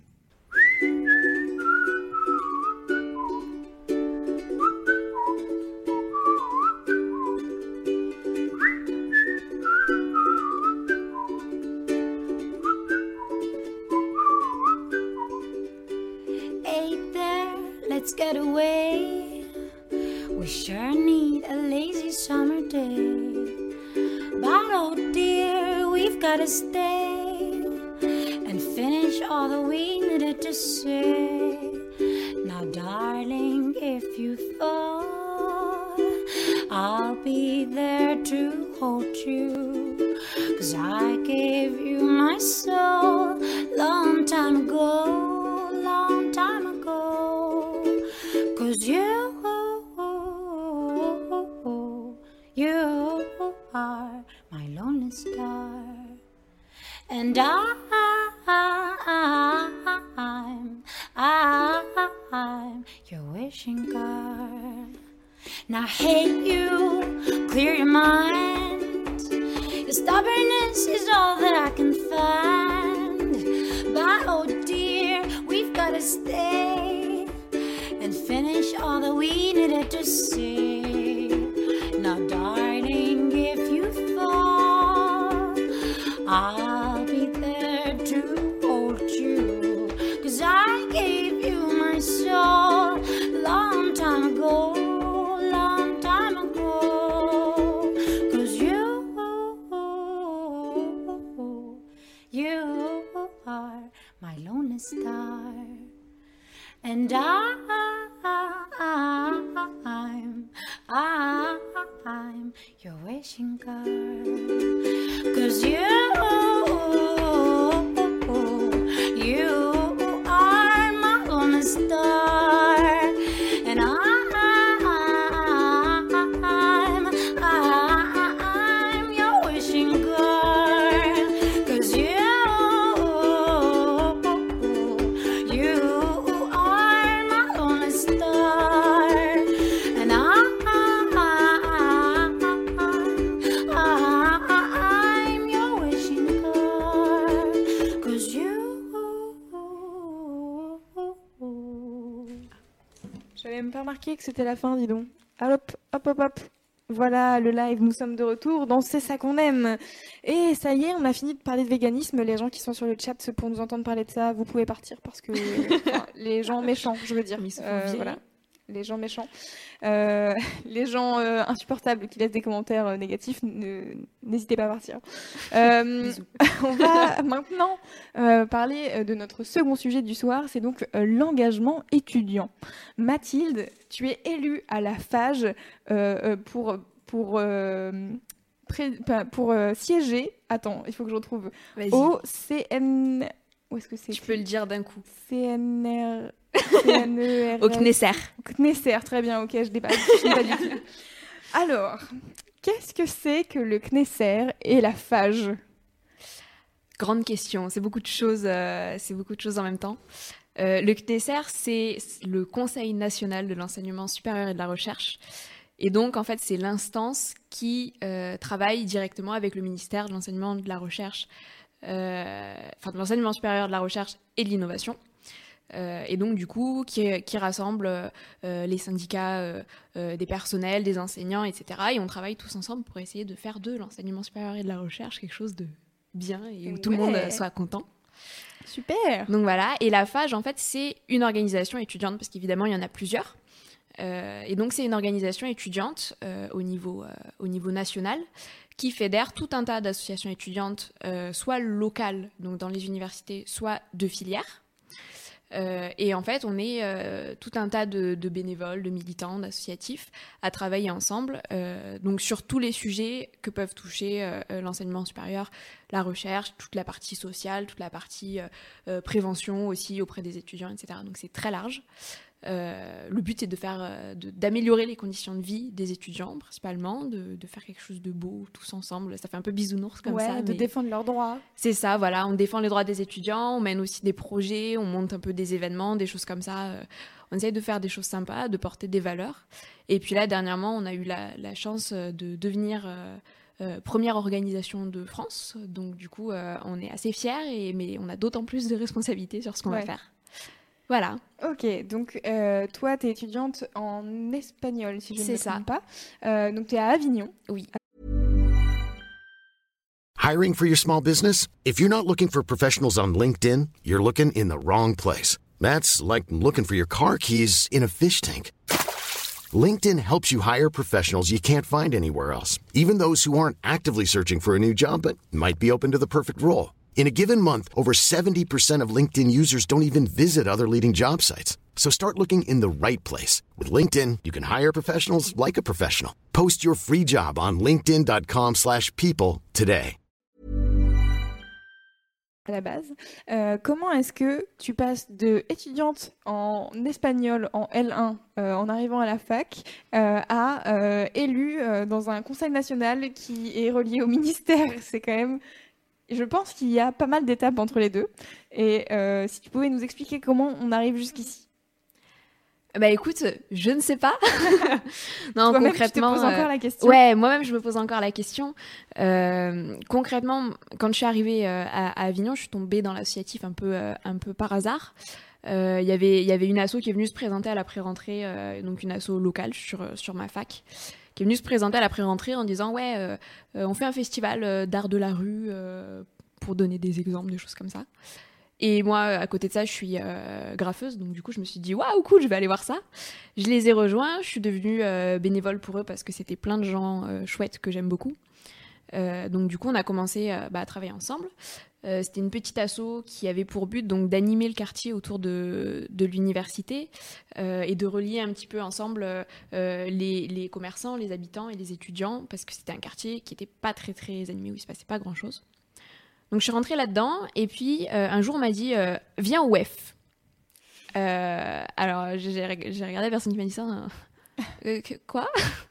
Let's get away. We sure need a lazy summer day. But oh dear, we've gotta stay and finish all that we needed to say. Now, darling, if you fall, I'll be there to hold you. Cause I gave you my soul long time ago, Cause c'était la fin, dis donc. Hop, hop, hop, hop. Voilà le live, nous sommes de retour dans C'est ça qu'on aime. Et ça y est, on a fini de parler de véganisme. Les gens qui sont sur le chat pour nous entendre parler de ça, vous pouvez partir parce que (laughs) les gens méchants, je veux dire. Euh, voilà les gens méchants, euh, (laughs) les gens euh, insupportables qui laissent des commentaires euh, négatifs, n'hésitez pas à partir. (laughs) on va maintenant parler de notre second sujet du soir, c'est donc l'engagement étudiant. Mathilde, tu es élue à la FAGE pour, pour, pour siéger, attends, il faut que je retrouve, au CN... Où est-ce que c'est Tu peux le dire d'un coup. CNR... Au Knesser. Au Knesser, très bien, ok, je n'ai pas, pas du tout. Alors, qu'est-ce que c'est que le Knesser et la phage? Grande question, c'est beaucoup de choses, euh, c'est beaucoup de choses en même temps. Euh, le Knesser, c'est le Conseil national de l'enseignement supérieur et de la recherche. Et donc, en fait, c'est l'instance qui euh, travaille directement avec le ministère de l'enseignement de la recherche, enfin de l'enseignement supérieur de la recherche et de l'innovation. Euh, et donc du coup qui, qui rassemble euh, les syndicats euh, des personnels, des enseignants, etc. Et on travaille tous ensemble pour essayer de faire de l'enseignement supérieur et de la recherche quelque chose de bien et où tout le monde soit content. Super. Donc voilà, et la FAGE en fait c'est une organisation étudiante parce qu'évidemment il y en a plusieurs. et donc c'est une organisation étudiante au, niveau, au niveau national qui fédère tout un tas d'associations étudiantes, soit locales, donc dans les universités, soit de filières. Euh, et en fait, on est euh, tout un tas de, bénévoles, de militants, d'associatifs à travailler ensemble, euh, donc sur tous les sujets que peuvent toucher l'enseignement supérieur, la recherche, toute la partie sociale, toute la partie prévention aussi auprès des étudiants, etc. Donc c'est très large. Euh, le but est de faire, euh, d'améliorer les conditions de vie des étudiants principalement, de, faire quelque chose de beau tous ensemble. Ça fait un peu bisounours comme ça. De défendre leurs droits. C'est ça, voilà. On défend les droits des étudiants, on mène aussi des projets, on monte un peu des événements, des choses comme ça. Euh, on essaye de faire des choses sympas, de porter des valeurs. Et puis là, dernièrement, on a eu la, chance de devenir première organisation de France. Donc du coup, on est assez fiers, mais on a d'autant plus de responsabilités sur ce qu'on va faire. Voilà. Ok, donc euh, toi, tu es étudiante en espagnol, si je ne me trompe pas. Euh, donc tu es à Avignon. Oui. Hiring for your small business? If you're not looking for professionals on LinkedIn, you're looking in the wrong place. That's like looking for your car keys in a fish tank. LinkedIn helps you hire professionals you can't find anywhere else, even those who aren't actively searching for a new job but might be open to the perfect role. In a given month, over 70% of LinkedIn users don't even visit other leading job sites. So start looking in the right place. With LinkedIn, you can hire professionals like a professional. Post your free job on linkedin.com slash people today. À la base, euh, comment est-ce que tu passes de étudiante en espagnol en L1 euh, en arrivant à la fac euh, à euh, élue euh, dans un conseil national qui est relié au ministère? (laughs) C'est quand même je pense qu'il y a pas mal d'étapes entre les deux. Et euh, si tu pouvais nous expliquer comment on arrive jusqu'ici. Bah écoute, je ne sais pas. (laughs) non, concrètement. Tu te poses encore la question. Ouais, moi-même je me pose encore la question. Euh, concrètement, quand je suis arrivée euh, à, Avignon, je suis tombée dans l'associatif un peu, un peu par hasard. Il y avait, y avait une asso qui est venue se présenter à la pré-rentrée, donc une asso locale sur, sur ma fac qui est venu se présenter à la pré-rentrée en disant ouais, euh, euh, on fait un festival euh, d'art de la rue pour donner des exemples, des choses comme ça. Et moi, à côté de ça, je suis graffeuse, donc du coup, je me suis dit waouh, cool, je vais aller voir ça. Je les ai rejoints, je suis devenue bénévole pour eux parce que c'était plein de gens chouettes que j'aime beaucoup. Donc du coup, on a commencé bah, à travailler ensemble. Euh, c'était une petite asso qui avait pour but donc d'animer le quartier autour de, de l'université euh, et de relier un petit peu ensemble euh, les, les, commerçants, les habitants et les étudiants parce que c'était un quartier qui n'était pas très très animé où il se passait pas grand chose. Donc je suis rentrée là-dedans et puis un jour on m'a dit viens au WEF. alors j'ai regardé la personne qui m'a dit ça. (laughs)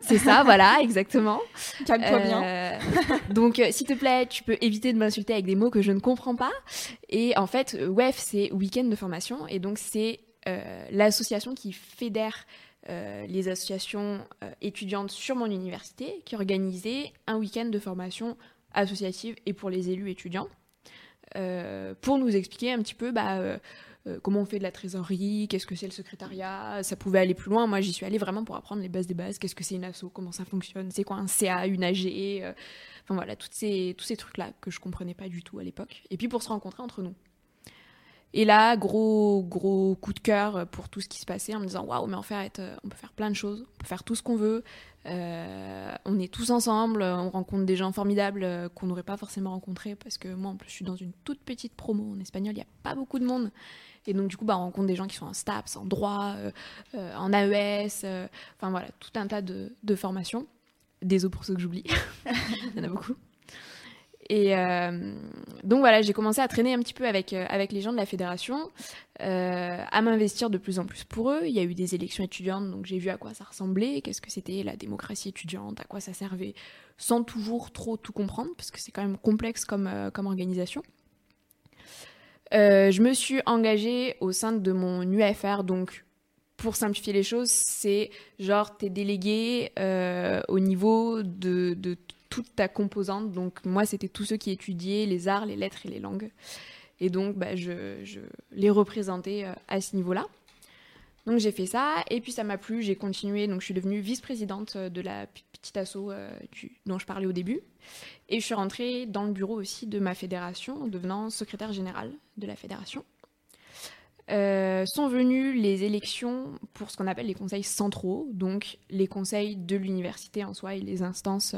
C'est ça, voilà, (laughs) exactement. Calme-toi bien. Euh, donc, euh, s'il te plaît, tu peux éviter de m'insulter avec des mots que je ne comprends pas. Et en fait, WEF, c'est Week-end de formation. Et donc, c'est euh, l'association qui fédère les associations étudiantes sur mon université, qui organisait un week-end de formation associative et pour les élus étudiants. pour nous expliquer un petit peu bah, comment on fait de la trésorerie, qu'est-ce que c'est le secrétariat. Ça pouvait aller plus loin. Moi, j'y suis allée vraiment pour apprendre les bases des bases. Qu'est-ce que c'est une asso, comment ça fonctionne, c'est quoi un CA, une AG. enfin voilà, toutes ces, tous ces trucs-là que je comprenais pas du tout à l'époque. Et puis pour se rencontrer entre nous. Et là, gros, gros coup de cœur pour tout ce qui se passait en me disant Waouh, mais en fait, on peut faire plein de choses, on peut faire tout ce qu'on veut. Euh, on est tous ensemble, on rencontre des gens formidables euh, qu'on n'aurait pas forcément rencontrés parce que moi, en plus, je suis dans une toute petite promo en espagnol, il n'y a pas beaucoup de monde. Et donc, du coup, bah, on rencontre des gens qui sont en STAPS, en droit, euh, en AES, enfin voilà, tout un tas de, de formations. Désolé pour ceux que j'oublie, (laughs) il y en a beaucoup. Et euh, donc voilà, j'ai commencé à traîner un petit peu avec, euh, avec les gens de la fédération, euh, à m'investir de plus en plus pour eux. Il y a eu des élections étudiantes, donc j'ai vu à quoi ça ressemblait, qu'est-ce que c'était la démocratie étudiante, à quoi ça servait, sans toujours trop tout comprendre, parce que c'est quand même complexe comme, comme organisation. je me suis engagée au sein de mon UFR, donc pour simplifier les choses, c'est genre t'es délégué au niveau de, de toute ta composante. Donc moi, c'était tous ceux qui étudiaient les arts, les lettres et les langues. Et donc, bah, je, les représentais euh, à ce niveau-là. Donc j'ai fait ça, et puis ça m'a plu, j'ai continué, donc je suis devenue vice-présidente euh, de la petite asso euh, dont je parlais au début. Et je suis rentrée dans le bureau aussi de ma fédération, en devenant secrétaire générale de la fédération. sont venues les élections pour ce qu'on appelle les conseils centraux, donc les conseils de l'université en soi et les instances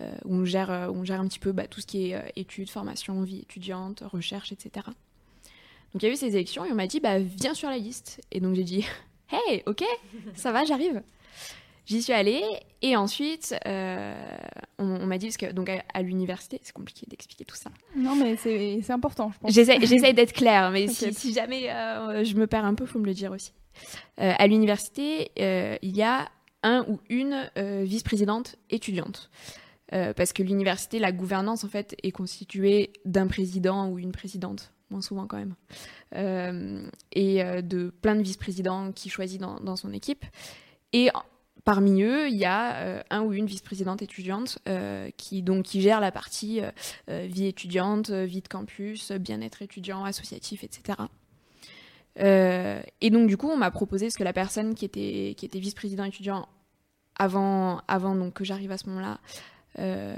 où, on gère, euh, on gère un petit peu bah, tout ce qui est euh, études, formation, vie étudiante, recherche, etc. Donc il y a eu ces élections et on m'a dit bah viens sur la liste. Et donc j'ai dit (laughs) hey ok ça va j'arrive. J'y suis allée et ensuite on, m'a dit parce que donc à, l'université c'est compliqué d'expliquer tout ça. Non mais c'est important je pense. J'essaie d'être claire mais si, jamais je me perds un peu faut me le dire aussi. à l'université il y a un ou une vice-présidente étudiante. Euh, parce que l'université, la gouvernance en fait est constituée d'un président ou une présidente, moins souvent quand même, euh, et euh, de plein de vice-présidents qui choisit dans, son équipe. Et parmi eux, il y a un ou une vice-présidente étudiante qui donc qui gère la partie vie étudiante, vie de campus, bien-être étudiant, associatif, etc. et donc du coup, on m'a proposé ce que la personne qui était qui était vice-président étudiant avant avant donc que j'arrive à ce moment-là euh,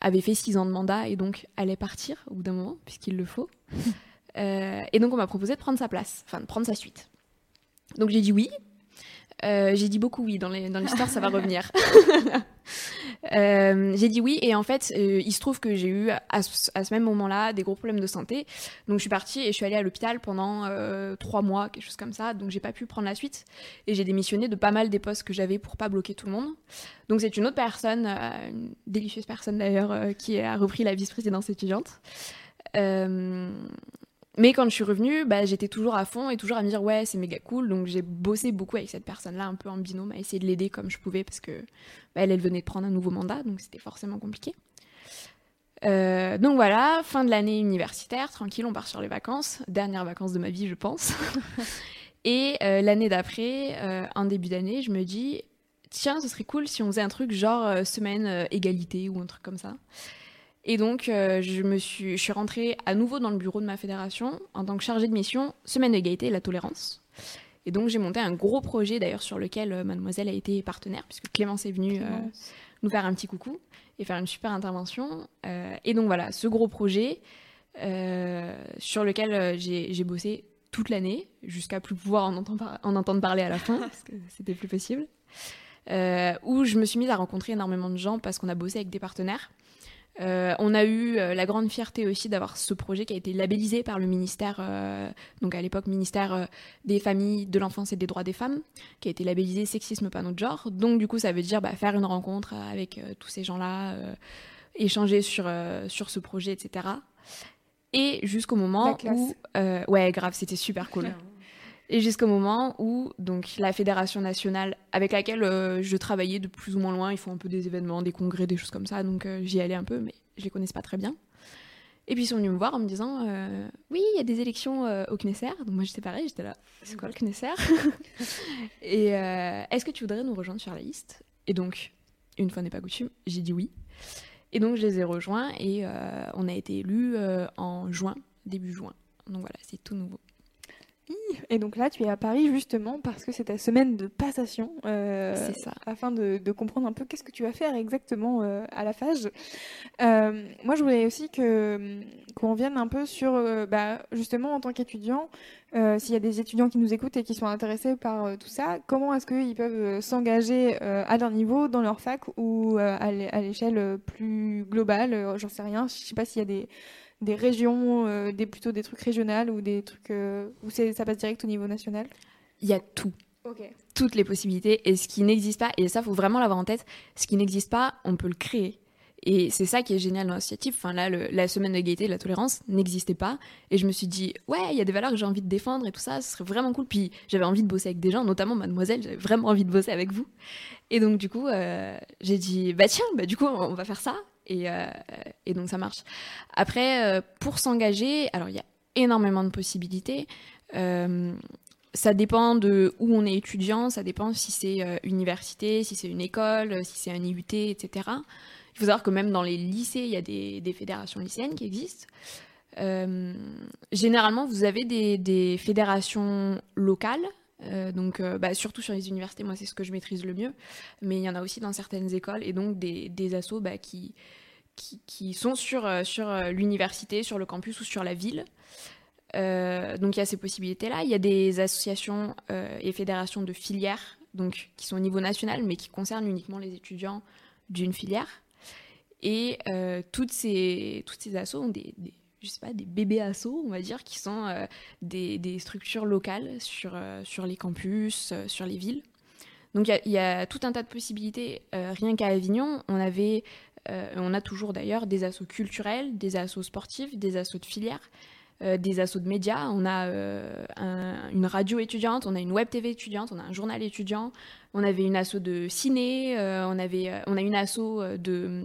avait fait six ans de mandat et donc allait partir au bout d'un moment, puisqu'il le faut. (laughs) Euh, et donc on m'a proposé de prendre sa place, enfin de prendre sa suite. Donc j'ai dit oui. Euh, j'ai dit beaucoup oui dans l'histoire, ça va revenir. (laughs) Euh, j'ai dit oui et en fait, euh, il se trouve que j'ai eu à ce, même moment-là des gros problèmes de santé. Donc je suis partie et je suis allée à l'hôpital pendant euh, trois mois, quelque chose comme ça. Donc j'ai pas pu prendre la suite et j'ai démissionné de pas mal des postes que j'avais pour pas bloquer tout le monde. Donc c'est une autre personne, une délicieuse personne d'ailleurs, qui a repris la vice-présidence étudiante. Mais quand je suis revenue, bah, j'étais toujours à fond et toujours à me dire ouais c'est méga cool. Donc j'ai bossé beaucoup avec cette personne-là, un peu en binôme, à essayer de l'aider comme je pouvais parce que bah, elle, venait de prendre un nouveau mandat, donc c'était forcément compliqué. Euh, donc voilà, fin de l'année universitaire, tranquille, on part sur les vacances, dernières vacances de ma vie je pense. (laughs) et euh, l'année d'après, euh, en début d'année, je me dis tiens ce serait cool si on faisait un truc genre semaine égalité ou un truc comme ça. Et donc, euh, je, me suis, je suis rentrée à nouveau dans le bureau de ma fédération en tant que chargée de mission Semaine d'égalité et la tolérance. Et donc, j'ai monté un gros projet d'ailleurs sur lequel euh, Mademoiselle a été partenaire, puisque Clémence est venue euh, nous faire un petit coucou et faire une super intervention. et donc, voilà, ce gros projet sur lequel j'ai bossé toute l'année, jusqu'à plus pouvoir en entendre, en entendre parler à la fin, (laughs) parce que c'était plus possible. où je me suis mise à rencontrer énormément de gens parce qu'on a bossé avec des partenaires. Euh, on a eu euh, la grande fierté aussi d'avoir ce projet qui a été labellisé par le ministère, euh, donc à l'époque ministère des familles, de l'enfance et des droits des femmes, qui a été labellisé sexisme pas notre genre. Donc du coup ça veut dire bah, faire une rencontre avec tous ces gens-là, échanger sur, sur ce projet, etc. Et jusqu'au moment où... ouais grave, c'était super cool. Et jusqu'au moment où donc la fédération nationale avec laquelle euh, je travaillais de plus ou moins loin, ils font un peu des événements, des congrès, des choses comme ça, donc euh, j'y allais un peu, mais je les connaissais pas très bien. Et puis ils sont venus me voir en me disant euh, oui, il y a des élections au Knesser. Donc moi j'étais pareil, j'étais là, c'est quoi le Knesser (laughs) Et est-ce que tu voudrais nous rejoindre sur la liste? Et donc une fois n'est pas coutume, j'ai dit oui. Et donc je les ai rejoints et on a été élus en juin, début juin. Donc voilà, c'est tout nouveau. Et donc là, tu es à Paris justement parce que c'est ta semaine de passation. Euh, c'est ça. Afin de, comprendre un peu qu'est-ce que tu vas faire exactement euh, à la phase. Euh, moi, je voulais aussi que qu'on vienne un peu sur, bah, justement, en tant qu'étudiant, s'il y a des étudiants qui nous écoutent et qui sont intéressés par tout ça, comment est-ce qu'ils peuvent s'engager à leur niveau, dans leur fac ou à l'échelle plus globale J'en sais rien. Je sais pas s'il y a des des régions, euh, des, plutôt des trucs régionaux ou des trucs euh, où ça passe direct au niveau national? Il y a tout. Toutes les possibilités. Et ce qui n'existe pas, et ça, faut vraiment l'avoir en tête, ce qui n'existe pas, on peut le créer. Et c'est ça qui est génial dans l'associatif. Enfin, là, la semaine de gaieté, de la tolérance n'existait pas. Et je me suis dit, ouais, il y a des valeurs que j'ai envie de défendre et tout ça, ce serait vraiment cool. Puis j'avais envie de bosser avec des gens, notamment Mademoiselle, j'avais vraiment envie de bosser avec vous. Et donc, du coup, euh, j'ai dit, bah tiens, bah, du coup, on va faire ça. Euh, et, donc ça marche. Après, euh, pour s'engager, alors il y a énormément de possibilités. Euh, ça dépend de où on est étudiant, ça dépend si c'est université, si c'est une école, si c'est un IUT, etc. Il faut savoir que même dans les lycées, il y a des, fédérations lycéennes qui existent. généralement, vous avez des, fédérations locales, donc bah, surtout sur les universités, moi c'est ce que je maîtrise le mieux, mais il y en a aussi dans certaines écoles, et donc des, des assos bah, qui, qui, sont sur, euh, sur euh, l'université, sur le campus ou sur la ville. Euh, donc il y a ces possibilités-là. Il y a des associations et fédérations de filières donc, qui sont au niveau national, mais qui concernent uniquement les étudiants d'une filière. Et toutes, ces, toutes ces assos ont des, je sais pas, des bébés assos, on va dire, qui sont des, des, structures locales sur, sur les campus, sur les villes. Donc il y, a tout un tas de possibilités. rien qu'à Avignon, on avait euh, on a toujours d'ailleurs des assos culturels, des assos sportifs, des assos de filière, euh, des assos de médias. On a euh, une radio étudiante, on a une web TV étudiante, on a un journal étudiant, on avait une asso de ciné, on, avait, on a une asso de,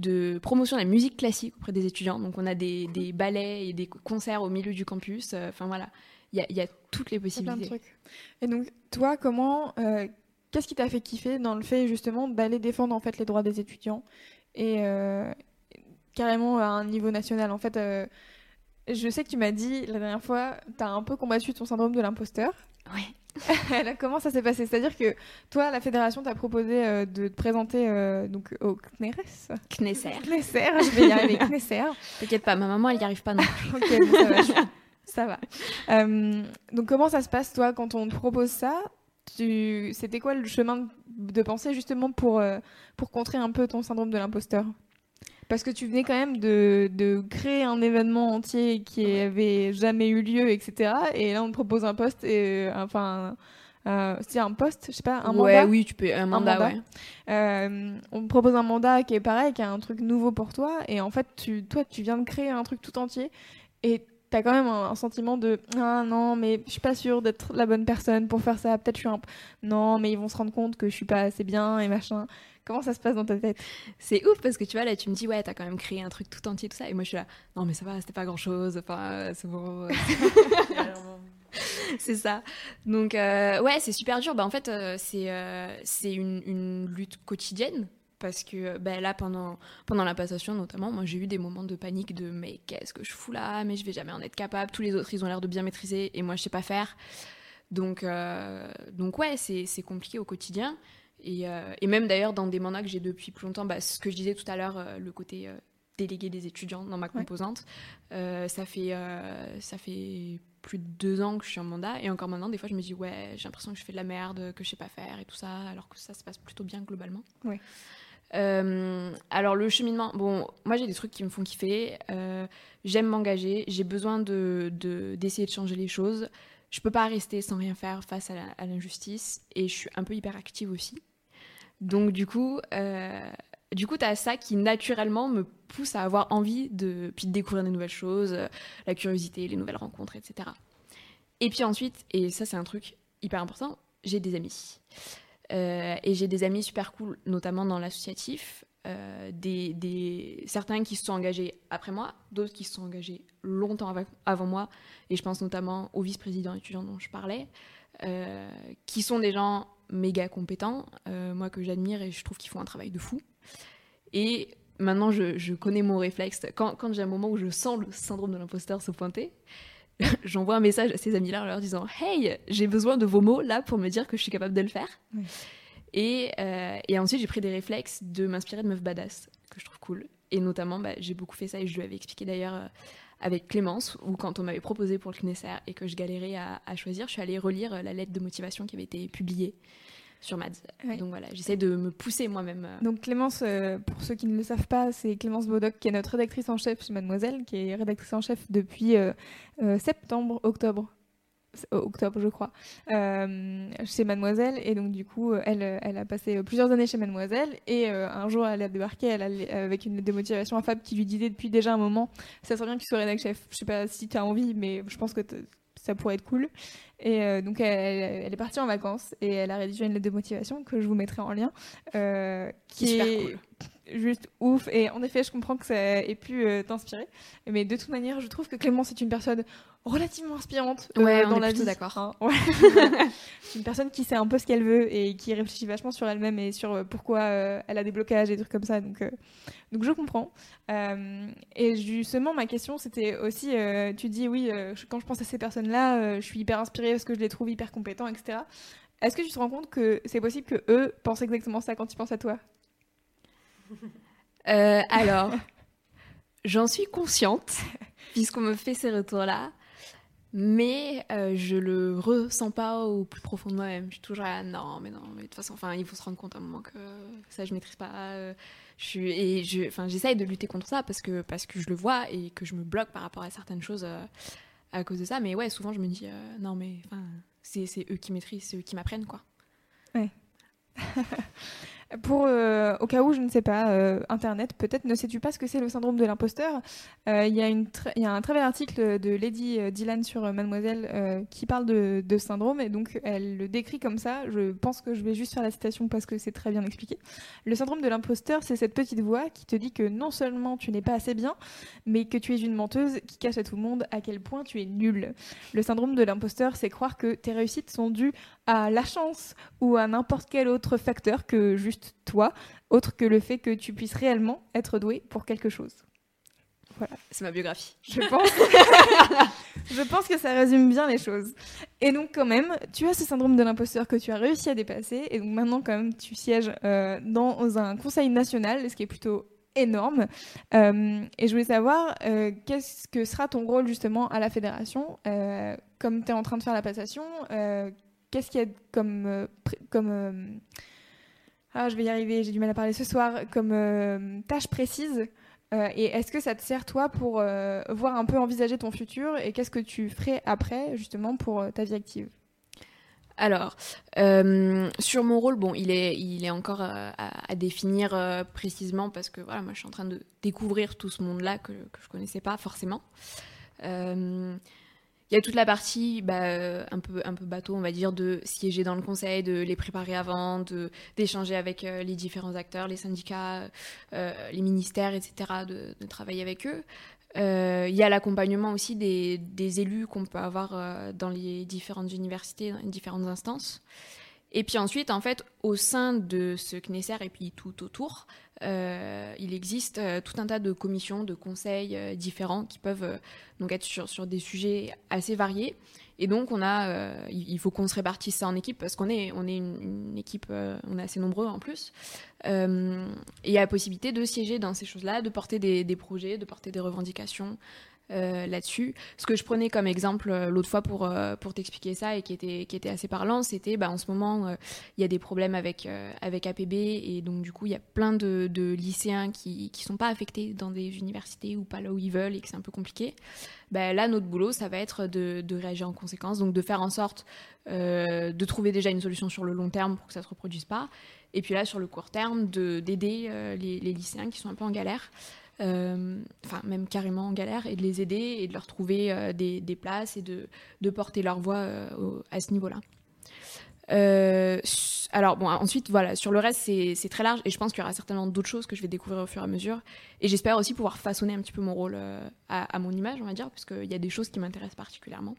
de promotion de la musique classique auprès des étudiants. Donc on a des, des ballets et des concerts au milieu du campus. Enfin voilà, il y, y a, toutes les possibilités. Et donc toi, comment Qu'est-ce qui t'a fait kiffer dans le fait justement d'aller défendre en fait les droits des étudiants et euh, carrément à un niveau national? En fait, euh, je sais que tu m'as dit la dernière fois, tu as un peu combattu ton syndrome de l'imposteur. (laughs) Comment ça s'est passé? C'est-à-dire que toi, la fédération t'a proposé euh, de te présenter donc au CNERES Knesser. Knesser, je vais y arriver, (laughs) Knesser. T'inquiète pas, ma maman, elle n'y arrive pas non plus. ok, bon, ça va. (laughs) Ça va. donc comment ça se passe toi quand on te propose ça? C'était quoi le chemin de pensée justement pour, euh, pour contrer un peu ton syndrome de l'imposteur? Parce que tu venais quand même de, de, créer un événement entier qui avait jamais eu lieu, etc. Et là, on te propose un poste, et, enfin, euh, c'est un poste, je sais pas, un ouais, Oui, tu peux, un mandat, Ouais. Euh, on te propose un mandat qui est pareil, qui est un truc nouveau pour toi, et en fait, tu, toi, tu viens de créer un truc tout entier, et t'as quand même un, sentiment de ah non mais je suis pas sûre d'être la bonne personne pour faire ça. Peut-être je suis un non mais ils vont se rendre compte que je suis pas assez bien et machin comment ça se passe dans ta tête? C'est ouf parce que tu vois là tu me dis ouais t'as quand même créé un truc tout entier tout ça. Et moi je suis là non mais ça va c'était pas grand chose enfin c'est bon (laughs) (laughs) c'est ça. Donc euh, ouais c'est super dur. Bah en fait euh, c'est euh, c'est une, une lutte quotidienne parce que ben là pendant pendant la passation notamment moi j'ai eu des moments de panique de mais qu'est-ce que je fous là? Mais je vais jamais en être capable. Tous les autres ils ont l'air de bien maîtriser et moi je sais pas faire. Donc euh, donc ouais c'est compliqué au quotidien et, euh, et même d'ailleurs dans des mandats que j'ai depuis plus longtemps bah, ce que je disais tout à l'heure le côté délégué des étudiants dans ma composante ça fait ça fait plus de deux ans que je suis en mandat et encore maintenant des fois je me dis ouais j'ai l'impression que je fais de la merde que je sais pas faire et tout ça alors que ça se passe plutôt bien globalement ouais. Euh, alors le cheminement, bon, moi j'ai des trucs qui me font kiffer. Euh, j'aime m'engager, j'ai besoin de d'essayer de, changer les choses. Je peux pas rester sans rien faire face à l'injustice et je suis un peu hyperactive aussi. Donc du coup, euh, du coup, as ça qui naturellement me pousse à avoir envie de puis de découvrir des nouvelles choses, la curiosité, les nouvelles rencontres, etc. Et puis ensuite, et ça c'est un truc hyper important, j'ai des amis. Euh, et j'ai des amis super cool, notamment dans l'associatif. Euh, des, certains qui se sont engagés après moi, d'autres qui se sont engagés longtemps avant moi, et je pense notamment au vice-président étudiant dont je parlais, euh, qui sont des gens méga compétents, moi que j'admire et je trouve qu'ils font un travail de fou. Et maintenant, je, connais mon réflexe. Quand j'ai un moment où je sens le syndrome de l'imposteur se pointer, (laughs) j'envoie un message à ces amis-là en leur disant Hey, j'ai besoin de vos mots là pour me dire que je suis capable de le faire. Et, et, ensuite, j'ai pris des réflexes de m'inspirer de meufs badass, que je trouve cool. Et notamment, bah, j'ai beaucoup fait ça et je lui avais expliqué d'ailleurs avec Clémence, où quand on m'avait proposé pour le CNESER et que je galérais à, choisir, je suis allée relire la lettre de motivation qui avait été publiée sur Mads. Donc voilà, j'essaie de me pousser moi-même. Euh. Donc Clémence, euh, pour ceux qui ne le savent pas, c'est Clémence Bodoc qui est notre rédactrice en chef chez Mademoiselle, qui est rédactrice en chef depuis euh, septembre, octobre octobre, je crois, chez Mademoiselle. Et donc, du coup, elle, elle a passé plusieurs années chez Mademoiselle. Et un jour, elle a débarqué elle avec une démotivation à Fab qui lui disait depuis déjà un moment Ça serait bien que tu sois rédactrice chef. Je sais pas si tu as envie, mais je pense que ça pourrait être cool. Et euh, donc, elle, est partie en vacances et elle a rédigé une lettre de motivation que je vous mettrai en lien. Euh, qui est, cool juste ouf. Et en effet, je comprends que ça ait pu euh, t'inspirer. Mais de toute manière, je trouve que Clémence est une personne relativement inspirante euh, ouais, dans la vie. d'accord. Hein, (laughs) c'est une personne qui sait un peu ce qu'elle veut et qui réfléchit vachement sur elle-même et sur euh, pourquoi elle a des blocages et des trucs comme ça. Donc, donc je comprends. et justement, ma question, c'était aussi, tu dis oui, quand je pense à ces personnes-là, je suis hyper inspirée parce que je les trouve hyper compétents, etc. Est-ce que tu te rends compte que c'est possible que eux pensent exactement ça quand ils pensent à toi? Euh, alors, (laughs) j'en suis consciente, puisqu'on me fait ces retours-là, mais euh, je le ressens pas au plus profond de moi-même. Je suis toujours là, non, mais non, mais de toute façon, enfin, il faut se rendre compte à un moment que ça, je maîtrise pas. Euh, je suis, et je, enfin, j'essaye de lutter contre ça parce que, parce que je le vois et que je me bloque par rapport à certaines choses à cause de ça. Mais ouais, souvent, je me dis, non, mais c'est, c'est eux qui maîtrisent, c'est eux qui m'apprennent, quoi. Ouais. (laughs) Pour, euh, au cas où je ne sais pas, euh, Internet, peut-être ne sais-tu pas ce que c'est le syndrome de l'imposteur? Euh, Il y, y, a un très bel article de Lady Dylan sur Mademoiselle qui parle de, de, syndrome et donc elle le décrit comme ça. Je pense que je vais juste faire la citation parce que c'est très bien expliqué. Le syndrome de l'imposteur, c'est cette petite voix qui te dit que non seulement tu n'es pas assez bien, mais que tu es une menteuse qui cache à tout le monde à quel point tu es nul. Le syndrome de l'imposteur, c'est croire que tes réussites sont dues à la chance ou à n'importe quel autre facteur que juste toi, autre que le fait que tu puisses réellement être doué pour quelque chose. Voilà. C'est ma biographie. Je pense. (laughs) je pense que ça résume bien les choses. Et donc quand même, tu as ce syndrome de l'imposteur que tu as réussi à dépasser. Et donc maintenant quand même, tu sièges euh, dans un conseil national, ce qui est plutôt énorme. Euh, et je voulais savoir euh, qu'est-ce que sera ton rôle justement à la fédération. comme tu es en train de faire la passation, qu'est-ce qu'il y a comme, comme ah, je vais y arriver, j'ai du mal à parler ce soir, comme euh, tâche précise euh, Et est-ce que ça te sert, toi, pour euh, voir un peu envisager ton futur Et qu'est-ce que tu ferais après, justement, pour ta vie active? Alors, sur mon rôle, bon, il est, il est encore à, définir précisément parce que voilà, moi, je suis en train de découvrir tout ce monde-là que, que je connaissais pas forcément. Il y a toute la partie bah, euh, un, peu, bateau, on va dire, de siéger dans le conseil, de les préparer avant, d'échanger avec euh, les différents acteurs, les syndicats, euh, les ministères, etc., de, travailler avec eux. Il y a l'accompagnement aussi des, des élus qu'on peut avoir dans les différentes universités, dans les différentes instances. Et puis ensuite, en fait, au sein de ce CNESER et puis tout autour, euh, il existe euh, tout un tas de commissions, de conseils euh, différents qui peuvent donc être sur, des sujets assez variés. Et donc, il faut qu'on se répartisse ça en équipe parce qu'on est, une, équipe, on est assez nombreux en plus. et il y a la possibilité de siéger dans ces choses-là, de porter des, projets, de porter des revendications, euh, là-dessus. Ce que je prenais comme exemple euh, l'autre fois pour, euh, pour t'expliquer ça et qui était, qui était assez parlant, c'était bah, en ce moment, il y a des problèmes avec, avec APB et donc du coup, il y a plein de, de lycéens qui ne sont pas affectés dans des universités ou pas là où ils veulent et que c'est un peu compliqué. Bah, là, notre boulot, ça va être de, de, réagir en conséquence, donc de faire en sorte de trouver déjà une solution sur le long terme pour que ça ne se reproduise pas. Et puis là, sur le court terme, d'aider les, les lycéens qui sont un peu en galère. Euh, enfin même carrément en galère, et de les aider et de leur trouver euh, des, places et de, de porter leur voix euh, à ce niveau-là. alors bon, ensuite voilà, sur le reste c'est très large et je pense qu'il y aura certainement d'autres choses que je vais découvrir au fur et à mesure. Et j'espère aussi pouvoir façonner un petit peu mon rôle à, mon image, on va dire, parce qu'il y a des choses qui m'intéressent particulièrement.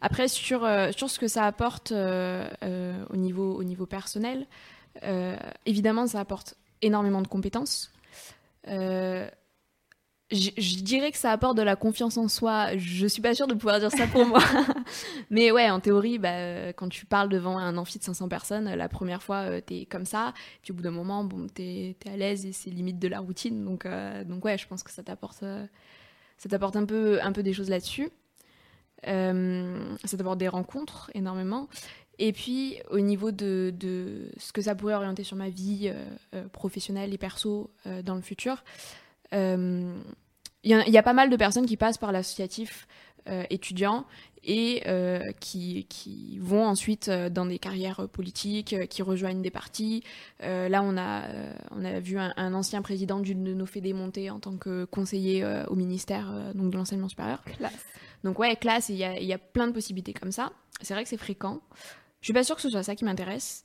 Après, sur, sur ce que ça apporte au, niveau, au niveau personnel, évidemment, ça apporte énormément de compétences. Euh, je, dirais que ça apporte de la confiance en soi. Je suis pas sûre de pouvoir dire ça pour moi. (laughs) Mais ouais, en théorie, bah, quand tu parles devant un amphi de 500 personnes, la première fois, tu euh, t'es comme ça. Puis au bout d'un moment, bon, t'es es à l'aise et c'est limite de la routine. Donc, euh, ouais, je pense que ça t'apporte, euh, un peu des choses là-dessus. ça t'apporte des rencontres énormément. Et puis, au niveau de, de, ce que ça pourrait orienter sur ma vie professionnelle et perso dans le futur, il euh, y, a pas mal de personnes qui passent par l'associatif euh, étudiant et euh, qui, qui, vont ensuite dans des carrières politiques, qui rejoignent des partis. là, on a, on a vu un, ancien président d'une de nos fédés monter en tant que conseiller au ministère donc de l'enseignement supérieur. Classe. Donc ouais, classe, il y a, y a, plein de possibilités comme ça. C'est vrai que c'est fréquent. Je suis pas sûre que ce soit ça qui m'intéresse.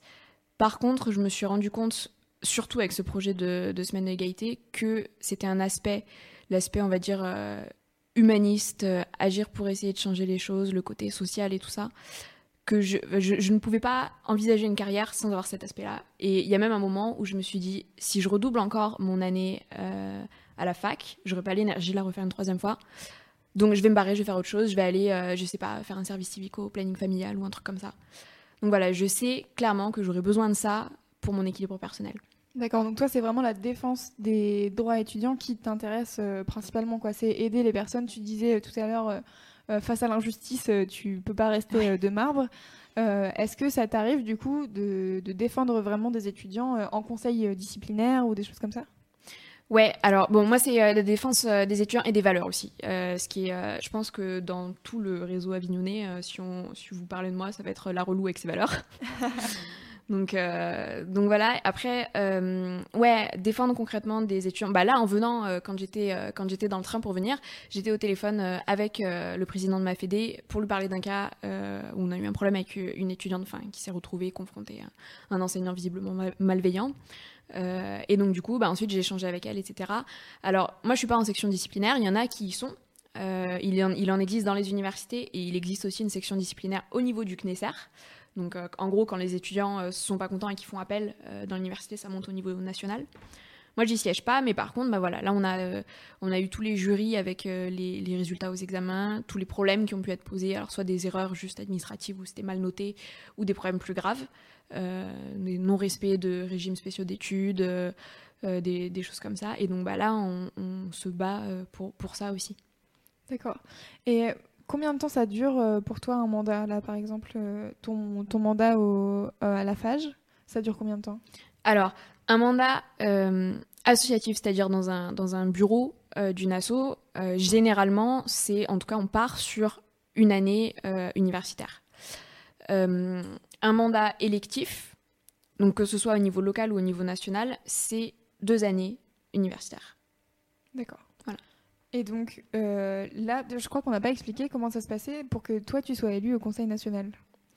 Par contre, je me suis rendu compte surtout avec ce projet de, semaine d'égalité, que c'était un aspect, l'aspect, on va dire, euh, humaniste, euh, agir pour essayer de changer les choses, le côté social et tout ça, que je, je, ne pouvais pas envisager une carrière sans avoir cet aspect-là. Et il y a même un moment où je me suis dit, si je redouble encore mon année euh, à la fac, j'aurais pas l'énergie de la refaire une troisième fois. Donc je vais me barrer, je vais faire autre chose, je vais aller, je sais pas, faire un service civico, planning familial ou un truc comme ça. Donc voilà, je sais clairement que j'aurais besoin de ça pour mon équilibre personnel. D'accord, donc toi c'est vraiment la défense des droits étudiants qui t'intéresse euh, principalement quoi. C'est aider les personnes. Tu disais euh, tout à l'heure euh, face à l'injustice, tu peux pas rester de marbre. Est-ce que ça t'arrive du coup de, défendre vraiment des étudiants en conseil disciplinaire ou des choses comme ça? Ouais, alors bon, moi c'est la défense des étudiants et des valeurs aussi. ce qui est, je pense que dans tout le réseau avignonnais, si, on, si vous parlez de moi, ça va être la relou avec ses valeurs. (laughs) Donc, euh, donc voilà. Après, euh, ouais, défendre concrètement des étudiants. Bah là, en venant, euh, quand j'étais quand j'étais dans le train pour venir, j'étais au téléphone avec le président de ma fédé pour lui parler d'un cas où on a eu un problème avec une étudiante, enfin, qui s'est retrouvée confrontée à un enseignant visiblement malveillant. Et donc du coup, bah, ensuite j'ai échangé avec elle, etc. Alors moi, je suis pas en section disciplinaire. Il y en a qui y sont. il, en, il en existe dans les universités et il existe aussi une section disciplinaire au niveau du CNESER. Donc, euh, en gros, quand les étudiants ne euh, sont pas contents et qu'ils font appel euh, dans l'université, ça monte au niveau national. Moi, j'y siège pas, mais par contre, bah voilà, là, on a, on a eu tous les jurys avec les, résultats aux examens, tous les problèmes qui ont pu être posés, alors soit des erreurs juste administratives où c'était mal noté, ou des problèmes plus graves, des non-respect de régimes spéciaux d'études, des, choses comme ça. Et donc, bah là, on, on se bat pour, pour ça aussi. D'accord. Et Combien de temps ça dure euh, pour toi un mandat là par exemple euh, ton, ton mandat au, euh, à la FAGE ça dure combien de temps? Alors un mandat associatif c'est-à-dire dans un, dans un bureau d'une asso généralement c'est en tout cas on part sur une année universitaire. Un mandat électif donc que ce soit au niveau local ou au niveau national c'est deux années universitaires. D'accord. Et donc euh, là, je crois qu'on n'a pas expliqué comment ça se passait pour que toi tu sois élu au Conseil national.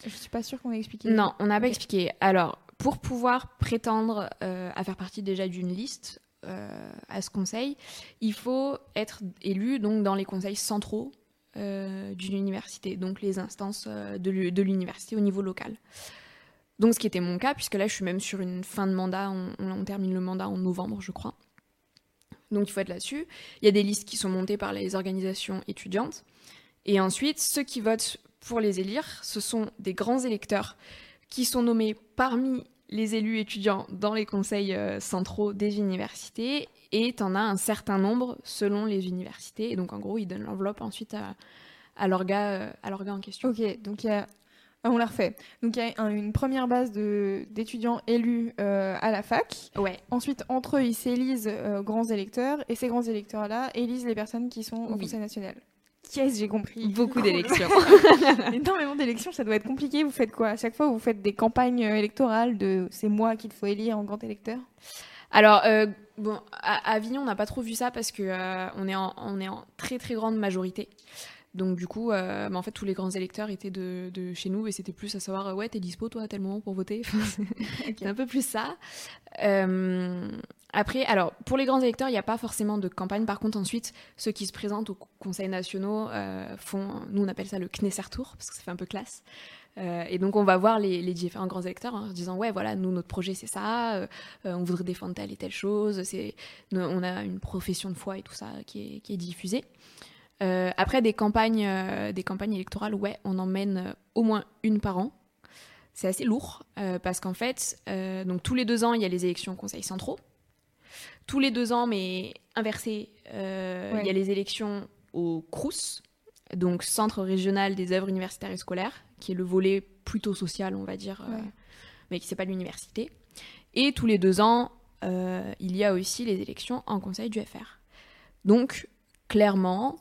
Je suis pas sûre qu'on ait expliqué. Non, on n'a pas expliqué. Alors, pour pouvoir prétendre euh, à faire partie déjà d'une liste euh, à ce conseil, il faut être élu donc dans les conseils centraux d'une université, donc les instances de l'université au niveau local. Donc, ce qui était mon cas, puisque là, je suis même sur une fin de mandat, on termine le mandat en novembre, je crois. Donc il faut être là-dessus. Il y a des listes qui sont montées par les organisations étudiantes. Et ensuite, ceux qui votent pour les élire, ce sont des grands électeurs qui sont nommés parmi les élus étudiants dans les conseils euh, centraux des universités. Et tu en as un certain nombre selon les universités. Et donc en gros, ils donnent l'enveloppe ensuite à, à l'orga euh, en question. Ok, donc il y a ah, on l'a refait. Donc il y a une première base d'étudiants élus euh, à la fac. Ouais. Ensuite, entre eux, ils s'élisent euh, grands électeurs. Et ces grands électeurs-là élisent les personnes qui sont au Conseil national. Qu'est-ce j'ai compris Beaucoup d'élections. (laughs) Énormément d'élections, ça doit être compliqué. Vous faites quoi? À chaque fois, vous faites des campagnes euh, électorales de c'est moi qu'il faut élire en grand électeur? Alors, bon, à Avignon, on n'a pas trop vu ça parce que on, est on est en très très grande majorité. Donc du coup, euh, bah, en fait, tous les grands électeurs étaient de, chez nous et c'était plus à savoir, ouais, t'es dispo toi à tel moment pour voter? (laughs) c'est un peu plus ça. Euh, après, alors pour les grands électeurs, il n'y a pas forcément de campagne. Par contre, ensuite, ceux qui se présentent au Conseil national euh, font, nous on appelle ça le Knesser Tour parce que ça fait un peu classe. et donc on va voir les, différents grands électeurs en disant ouais voilà nous notre projet c'est ça, on voudrait défendre telle et telle chose, c'est on a une profession de foi et tout ça qui est, qui est diffusée. Après des campagnes, des campagnes électorales, ouais, on en mène au moins une par an. C'est assez lourd parce qu'en fait, donc tous les deux ans il y a les élections au conseils centraux tous les deux ans, mais inversé, euh, il y a les élections au CRUS, donc Centre régional des œuvres universitaires et scolaires, qui est le volet plutôt social, on va dire, euh, mais qui n'est pas l'université. Et tous les deux ans, euh, il y a aussi les élections en conseil du FR. Donc, clairement,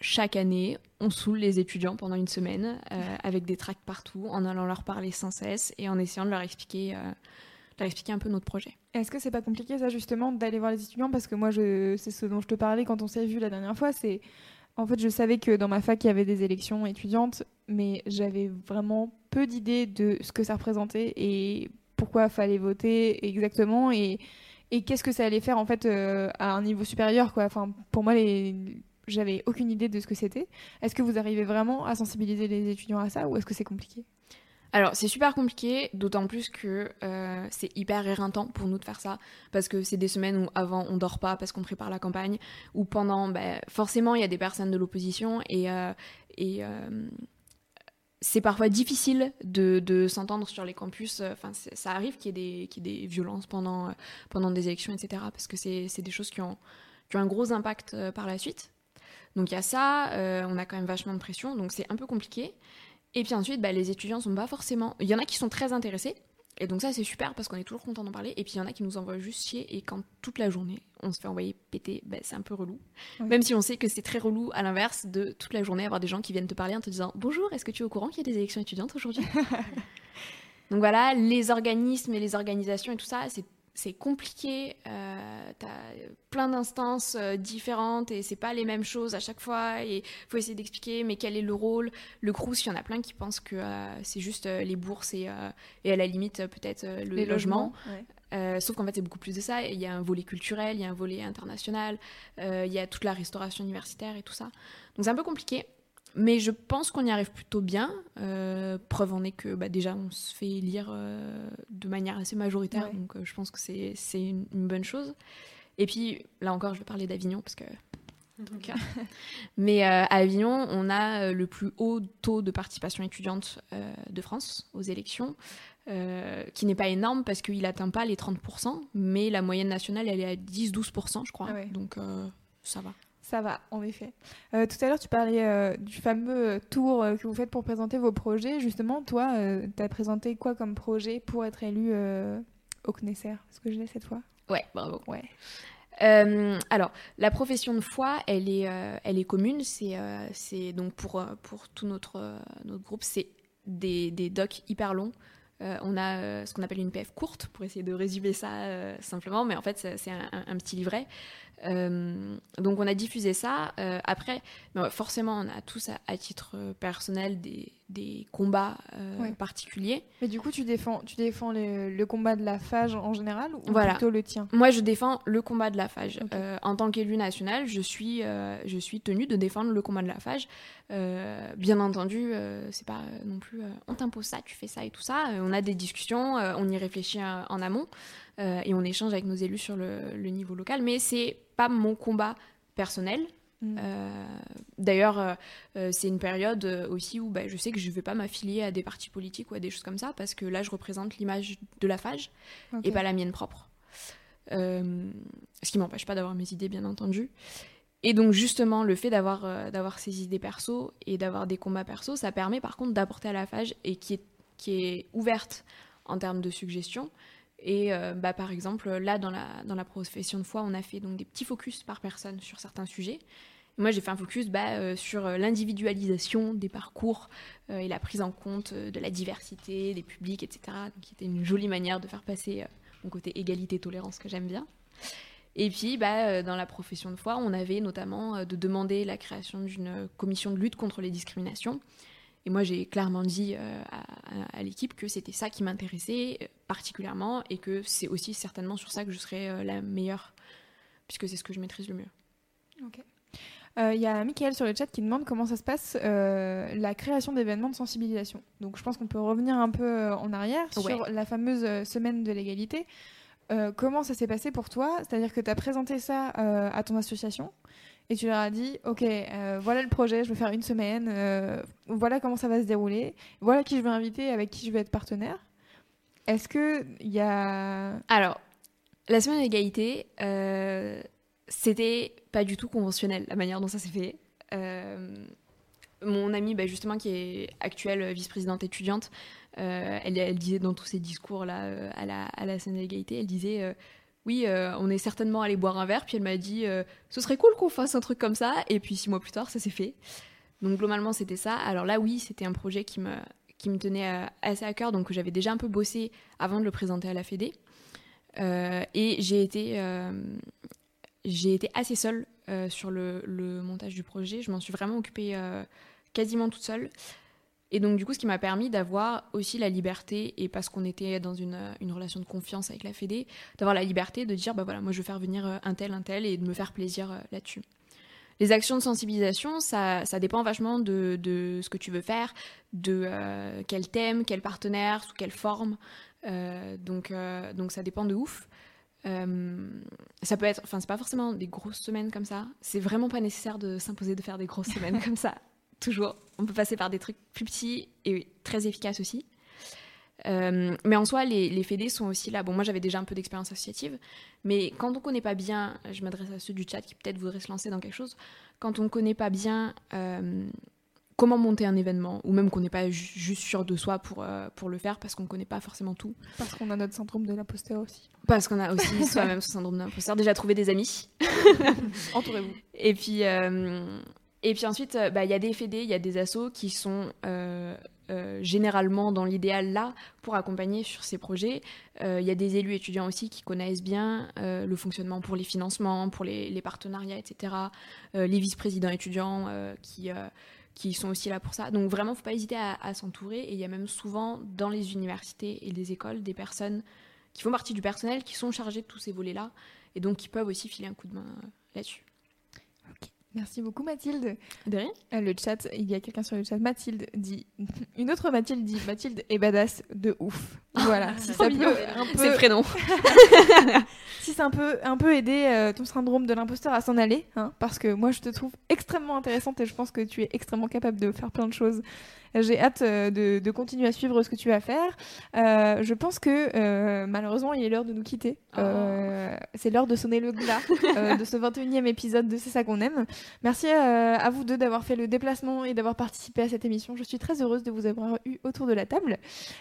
chaque année, on saoule les étudiants pendant une semaine avec des tracts partout, en allant leur parler sans cesse et en essayant de leur expliquer expliquer un peu notre projet. Est-ce que c'est pas compliqué ça justement d'aller voir les étudiants? Parce que moi je c'est ce dont je te parlais quand on s'est vu la dernière fois, c'est en fait je savais que dans ma fac il y avait des élections étudiantes, mais j'avais vraiment peu d'idées de ce que ça représentait et pourquoi fallait voter exactement et, et qu'est-ce que ça allait faire en fait euh, à un niveau supérieur quoi. Enfin pour moi les j'avais aucune idée de ce que c'était. Est-ce que vous arrivez vraiment à sensibiliser les étudiants à ça ou est-ce que c'est compliqué? Alors, c'est super compliqué, d'autant plus que euh, c'est hyper éreintant pour nous de faire ça, parce que c'est des semaines où avant on dort pas parce qu'on prépare la campagne, ou pendant, bah, forcément, il y a des personnes de l'opposition et, euh, euh, c'est parfois difficile de, s'entendre sur les campus. Enfin, ça arrive qu'il y, ait des, violences pendant, des élections, etc., parce que c'est des choses qui ont un gros impact par la suite. Donc il y a ça, on a quand même vachement de pression, donc c'est un peu compliqué. Et puis ensuite, bah, les étudiants sont pas forcément. Il y en a qui sont très intéressés. Et donc ça c'est super parce qu'on est toujours content d'en parler. Et puis il y en a qui nous envoient juste chier et quand toute la journée on se fait envoyer péter, bah, c'est un peu relou. Même si on sait que c'est très relou à l'inverse de toute la journée avoir des gens qui viennent te parler en te disant bonjour, est-ce que tu es au courant qu'il y a des élections étudiantes aujourd'hui? (laughs) Donc voilà, les organismes et les organisations et tout ça, c'est c'est compliqué. Euh, tu as plein d'instances euh, différentes et c'est pas les mêmes choses à chaque fois. Et faut essayer d'expliquer, mais quel est le rôle? Le Crous, il y en a plein qui pensent que euh, c'est juste les bourses et, et, à la limite peut-être le logement. sauf qu'en fait, c'est beaucoup plus de ça. Il y a un volet culturel, il y a un volet international, il y a toute la restauration universitaire et tout ça. Donc c'est un peu compliqué. Mais je pense qu'on y arrive plutôt bien. Euh, preuve en est que bah, déjà on se fait lire euh, de manière assez majoritaire, donc euh, je pense que c'est une, une, bonne chose. Et puis là encore, je vais parler d'Avignon parce que. (laughs) Mais à Avignon, on a le plus haut taux de participation étudiante de France aux élections, qui n'est pas énorme parce qu'il n'atteint pas les 30%, mais la moyenne nationale, elle est à 10-12%, je crois. Ah donc ça va. Ça va, en effet. Euh, tout à l'heure, tu parlais euh, du fameux euh, tour que vous faites pour présenter vos projets. Justement, toi, tu as présenté quoi comme projet pour être élu au CNESER Est-ce que je l'ai cette fois? Ouais, bravo. Ouais. alors, la profession de foi, elle est, elle est commune. C'est, donc pour, pour tout notre, notre groupe, c'est des, des docs hyper longs. on a ce qu'on appelle une PF courte pour essayer de résumer ça simplement, mais en fait c'est un, un, petit livret euh, donc on a diffusé ça. Euh, après, forcément, on a tous à, titre personnel des, des combats euh, particuliers. Mais du coup, tu défends, tu défends le, combat de la FAGE en général ou plutôt le tien? Moi, je défends le combat de la FAGE. en tant qu'élu national, je suis, je suis tenue de défendre le combat de la FAGE. bien entendu, c'est pas non plus on t'impose ça, tu fais ça et tout ça. on a des discussions, on y réfléchit en amont. Euh, et on échange avec nos élus sur le, niveau local. Mais c'est pas mon combat personnel. Mm. Euh, d'ailleurs, euh, c'est une période aussi où bah, je sais que je ne vais pas m'affilier à des partis politiques ou à des choses comme ça, parce que là, je représente l'image de la FAGE et pas la mienne propre. ce qui m'empêche pas d'avoir mes idées, bien entendu. Et donc justement, le fait d'avoir d'avoir ces idées perso et d'avoir des combats perso, ça permet par contre d'apporter à la FAGE et qui est, qui est ouverte en termes de suggestions, et euh, bah, par exemple, là, dans la, dans la profession de foi, on a fait donc, des petits focus par personne sur certains sujets. moi, j'ai fait un focus bah, euh, sur l'individualisation des parcours euh, et la prise en compte de la diversité des publics, etc. Donc, qui était une jolie manière de faire passer mon côté égalité-tolérance que j'aime bien. Et puis, bah, dans la profession de foi, on avait notamment de demander la création d'une commission de lutte contre les discriminations et moi, j'ai clairement dit euh, à, l'équipe que c'était ça qui m'intéressait euh, particulièrement et que c'est aussi certainement sur ça que je serais euh, la meilleure, puisque c'est ce que je maîtrise le mieux. Ok. Il y a Michael sur le chat qui demande comment ça se passe la création d'événements de sensibilisation. Donc je pense qu'on peut revenir un peu en arrière sur la fameuse semaine de l'égalité. comment ça s'est passé pour toi? C'est-à-dire que tu as présenté ça à ton association et tu leur as dit ok voilà le projet je veux faire une semaine voilà comment ça va se dérouler voilà qui je veux inviter avec qui je veux être partenaire est-ce que il y a alors la semaine d'égalité, euh, c'était pas du tout conventionnel la manière dont ça s'est fait. Euh, mon amie, bah, justement, qui est actuelle vice-présidente étudiante, euh, elle, disait dans tous ses discours là à la, à la semaine d'égalité, elle disait oui, on est certainement allé boire un verre. Puis elle m'a dit, ce serait cool qu'on fasse un truc comme ça. Et puis six mois plus tard, ça s'est fait. Donc globalement, c'était ça. Alors là, oui, c'était un projet qui me, qui me tenait assez à cœur, donc j'avais déjà un peu bossé avant de le présenter à la Fédé. Euh, et j'ai été, euh, assez seule euh, sur le, montage du projet. Je m'en suis vraiment occupée quasiment toute seule. Et donc, du coup, ce qui m'a permis d'avoir aussi la liberté, et parce qu'on était dans une, relation de confiance avec la Fédé, d'avoir la liberté de dire, bah voilà, moi je veux faire venir un tel, un tel, et de me faire plaisir là-dessus. Les actions de sensibilisation, ça, ça dépend vachement de, ce que tu veux faire, de quel thème, quel partenaire, sous quelle forme. Euh, donc, euh, donc ça dépend de ouf. Euh, ça peut être, enfin, c'est pas forcément des grosses semaines comme ça. C'est vraiment pas nécessaire de s'imposer de faire des grosses semaines (laughs) comme ça. Toujours. On peut passer par des trucs plus petits et très efficaces aussi. mais en soi, les, les fédés sont aussi là. Bon, moi j'avais déjà un peu d'expérience associative, mais quand on connaît pas bien, je m'adresse à ceux du chat qui peut-être voudraient se lancer dans quelque chose, quand on connaît pas bien comment monter un événement, ou même qu'on n'est pas juste sûr de soi pour, euh, pour le faire parce qu'on ne connaît pas forcément tout. Parce qu'on a notre syndrome de l'imposteur aussi. Parce qu'on a (laughs) aussi soi-même ce syndrome de l'imposteur. Déjà trouver des amis. Entourez-vous. Et puis, euh, et puis ensuite, euh, bah, il y a des fédés, il y a des assos qui sont généralement dans l'idéal là pour accompagner sur ces projets. Il y a des élus étudiants aussi qui connaissent bien le fonctionnement pour les financements, pour les, partenariats, etc. les vice-présidents étudiants qui qui sont aussi là pour ça. Donc vraiment, faut pas hésiter à, s'entourer. Et il y a même souvent dans les universités et les écoles des personnes qui font partie du personnel qui sont chargées de tous ces volets-là et donc qui peuvent aussi filer un coup de main euh, là-dessus. Merci beaucoup Mathilde. De rien. Euh, le chat, il y a quelqu'un sur le chat. Mathilde dit, (laughs) une autre Mathilde dit, Mathilde est badass de ouf. Voilà. (laughs) si ça peut un peu... C'est le prénom. si c'est un peu, un peu aider euh, ton syndrome de l'imposteur à s'en aller, hein, parce que moi je te trouve extrêmement intéressante et je pense que tu es extrêmement capable de faire plein de choses j'ai hâte euh, de, continuer à suivre ce que tu vas faire. Euh, je pense que euh, malheureusement, il est l'heure de nous quitter. Oh. c'est l'heure de sonner le glas (laughs) de ce 21e épisode de C'est ça qu'on aime. Merci à vous deux d'avoir fait le déplacement et d'avoir participé à cette émission. Je suis très heureuse de vous avoir eu autour de la table.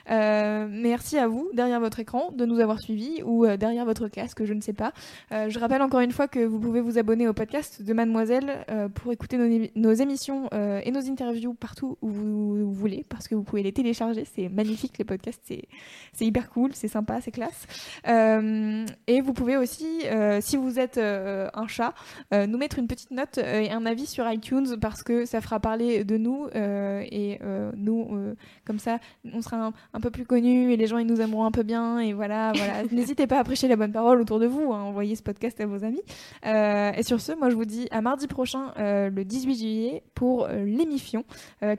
merci à vous, derrière votre écran, de nous avoir suivis ou derrière votre casque, je ne sais pas. je rappelle encore une fois que vous pouvez vous abonner au podcast de Mademoiselle pour écouter nos, nos émissions et nos interviews partout où vous vous voulez parce que vous pouvez les télécharger. C'est magnifique, les podcasts, c'est hyper cool, c'est sympa, c'est classe. Euh, et vous pouvez aussi, euh, si vous êtes euh, un chat, nous mettre une petite note et un avis sur iTunes parce que ça fera parler de nous et nous, comme ça, on sera un, peu plus connus et les gens ils nous aimeront un peu bien et voilà. voilà. (laughs) N'hésitez pas à prêcher la bonne parole autour de vous, hein, envoyez ce podcast à vos amis. et sur ce, moi je vous dis à mardi prochain, le 18 juillet, pour l'émission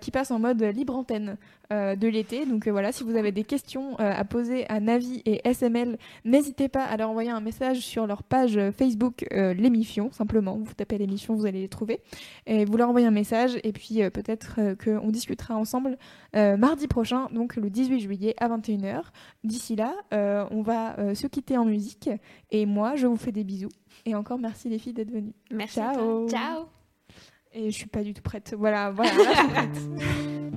qui passe en mode libre antenne euh, de l'été. Donc euh, voilà, si vous avez des questions euh, à poser à Navi et SML, n'hésitez pas à leur envoyer un message sur leur page Facebook l'émission, simplement. Vous tapez l'émission, vous allez les trouver. Et vous leur envoyez un message et puis peut-être qu'on discutera ensemble mardi prochain, donc le 18 juillet à 21h. D'ici là, on va se quitter en musique et moi, je vous fais des bisous. Et encore merci les filles d'être venues. Merci. Ciao. Ciao. Et je suis pas du tout prête. Voilà, voilà, là, je suis prête.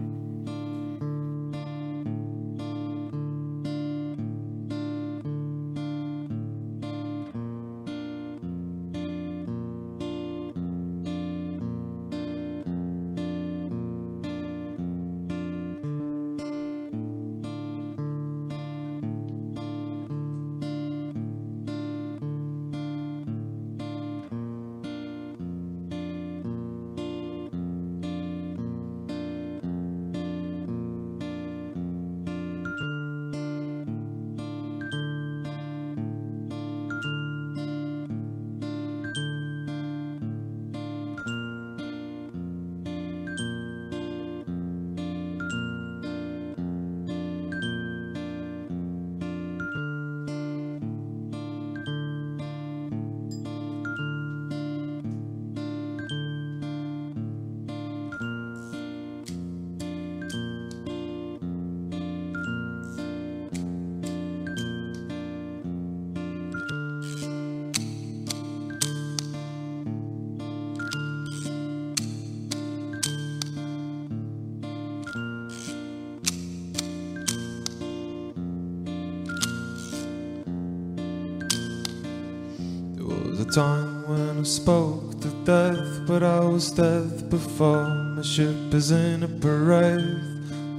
Ship is in a parade,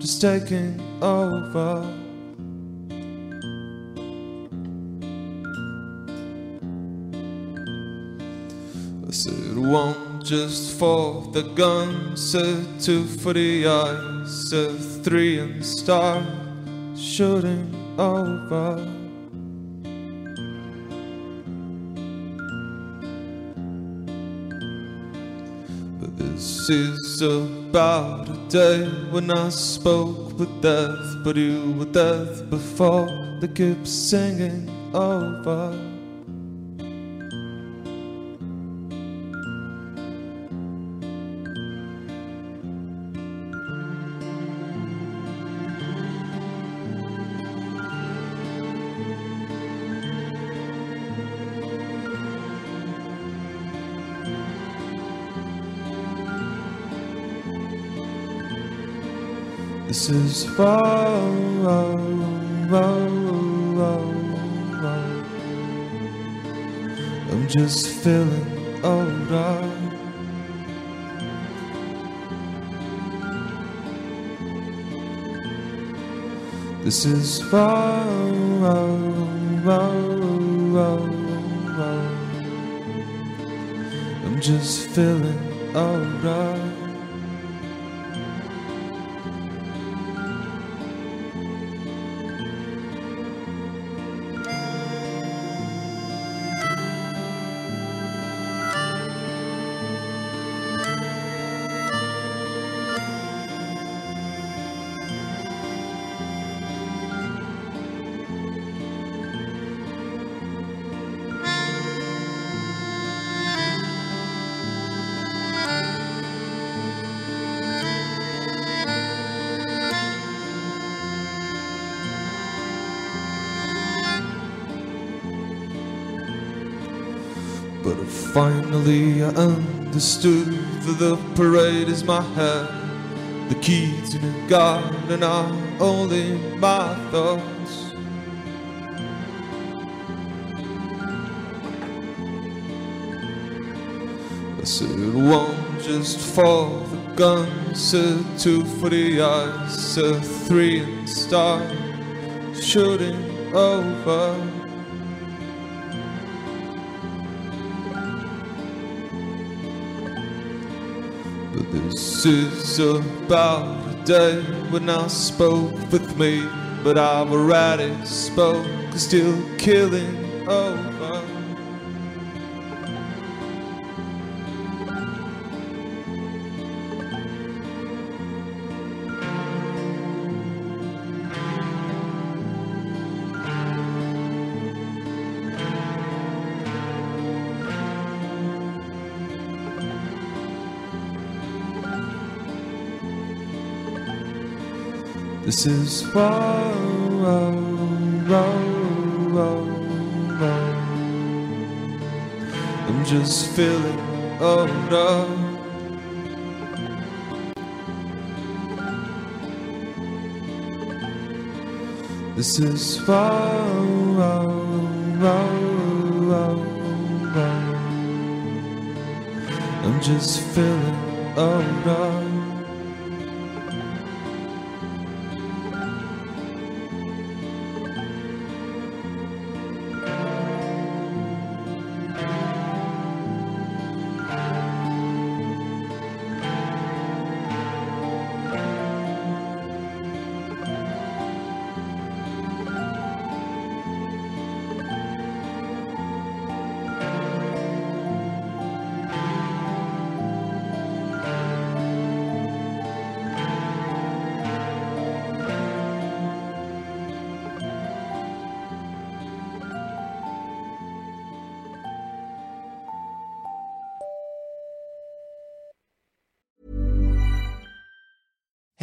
just taking over. I said one just for the gun, said two for the eyes, said three and start shooting over. This is about a day when I spoke with death, but you were death before. They keep singing over. This is far. I'm just feeling older. This is far. I'm just feeling older. Understood that the parade is my head. The key to the garden are only my thoughts. I said one just for the gun, said two for the eyes, said three and start shooting over. This is about a day when I spoke with me, but I've already spoke, still killing over. This is whoa, whoa, whoa, whoa, whoa. I'm just feeling, oh no. This is whoa, whoa, whoa, whoa, whoa. I'm just feeling, oh no.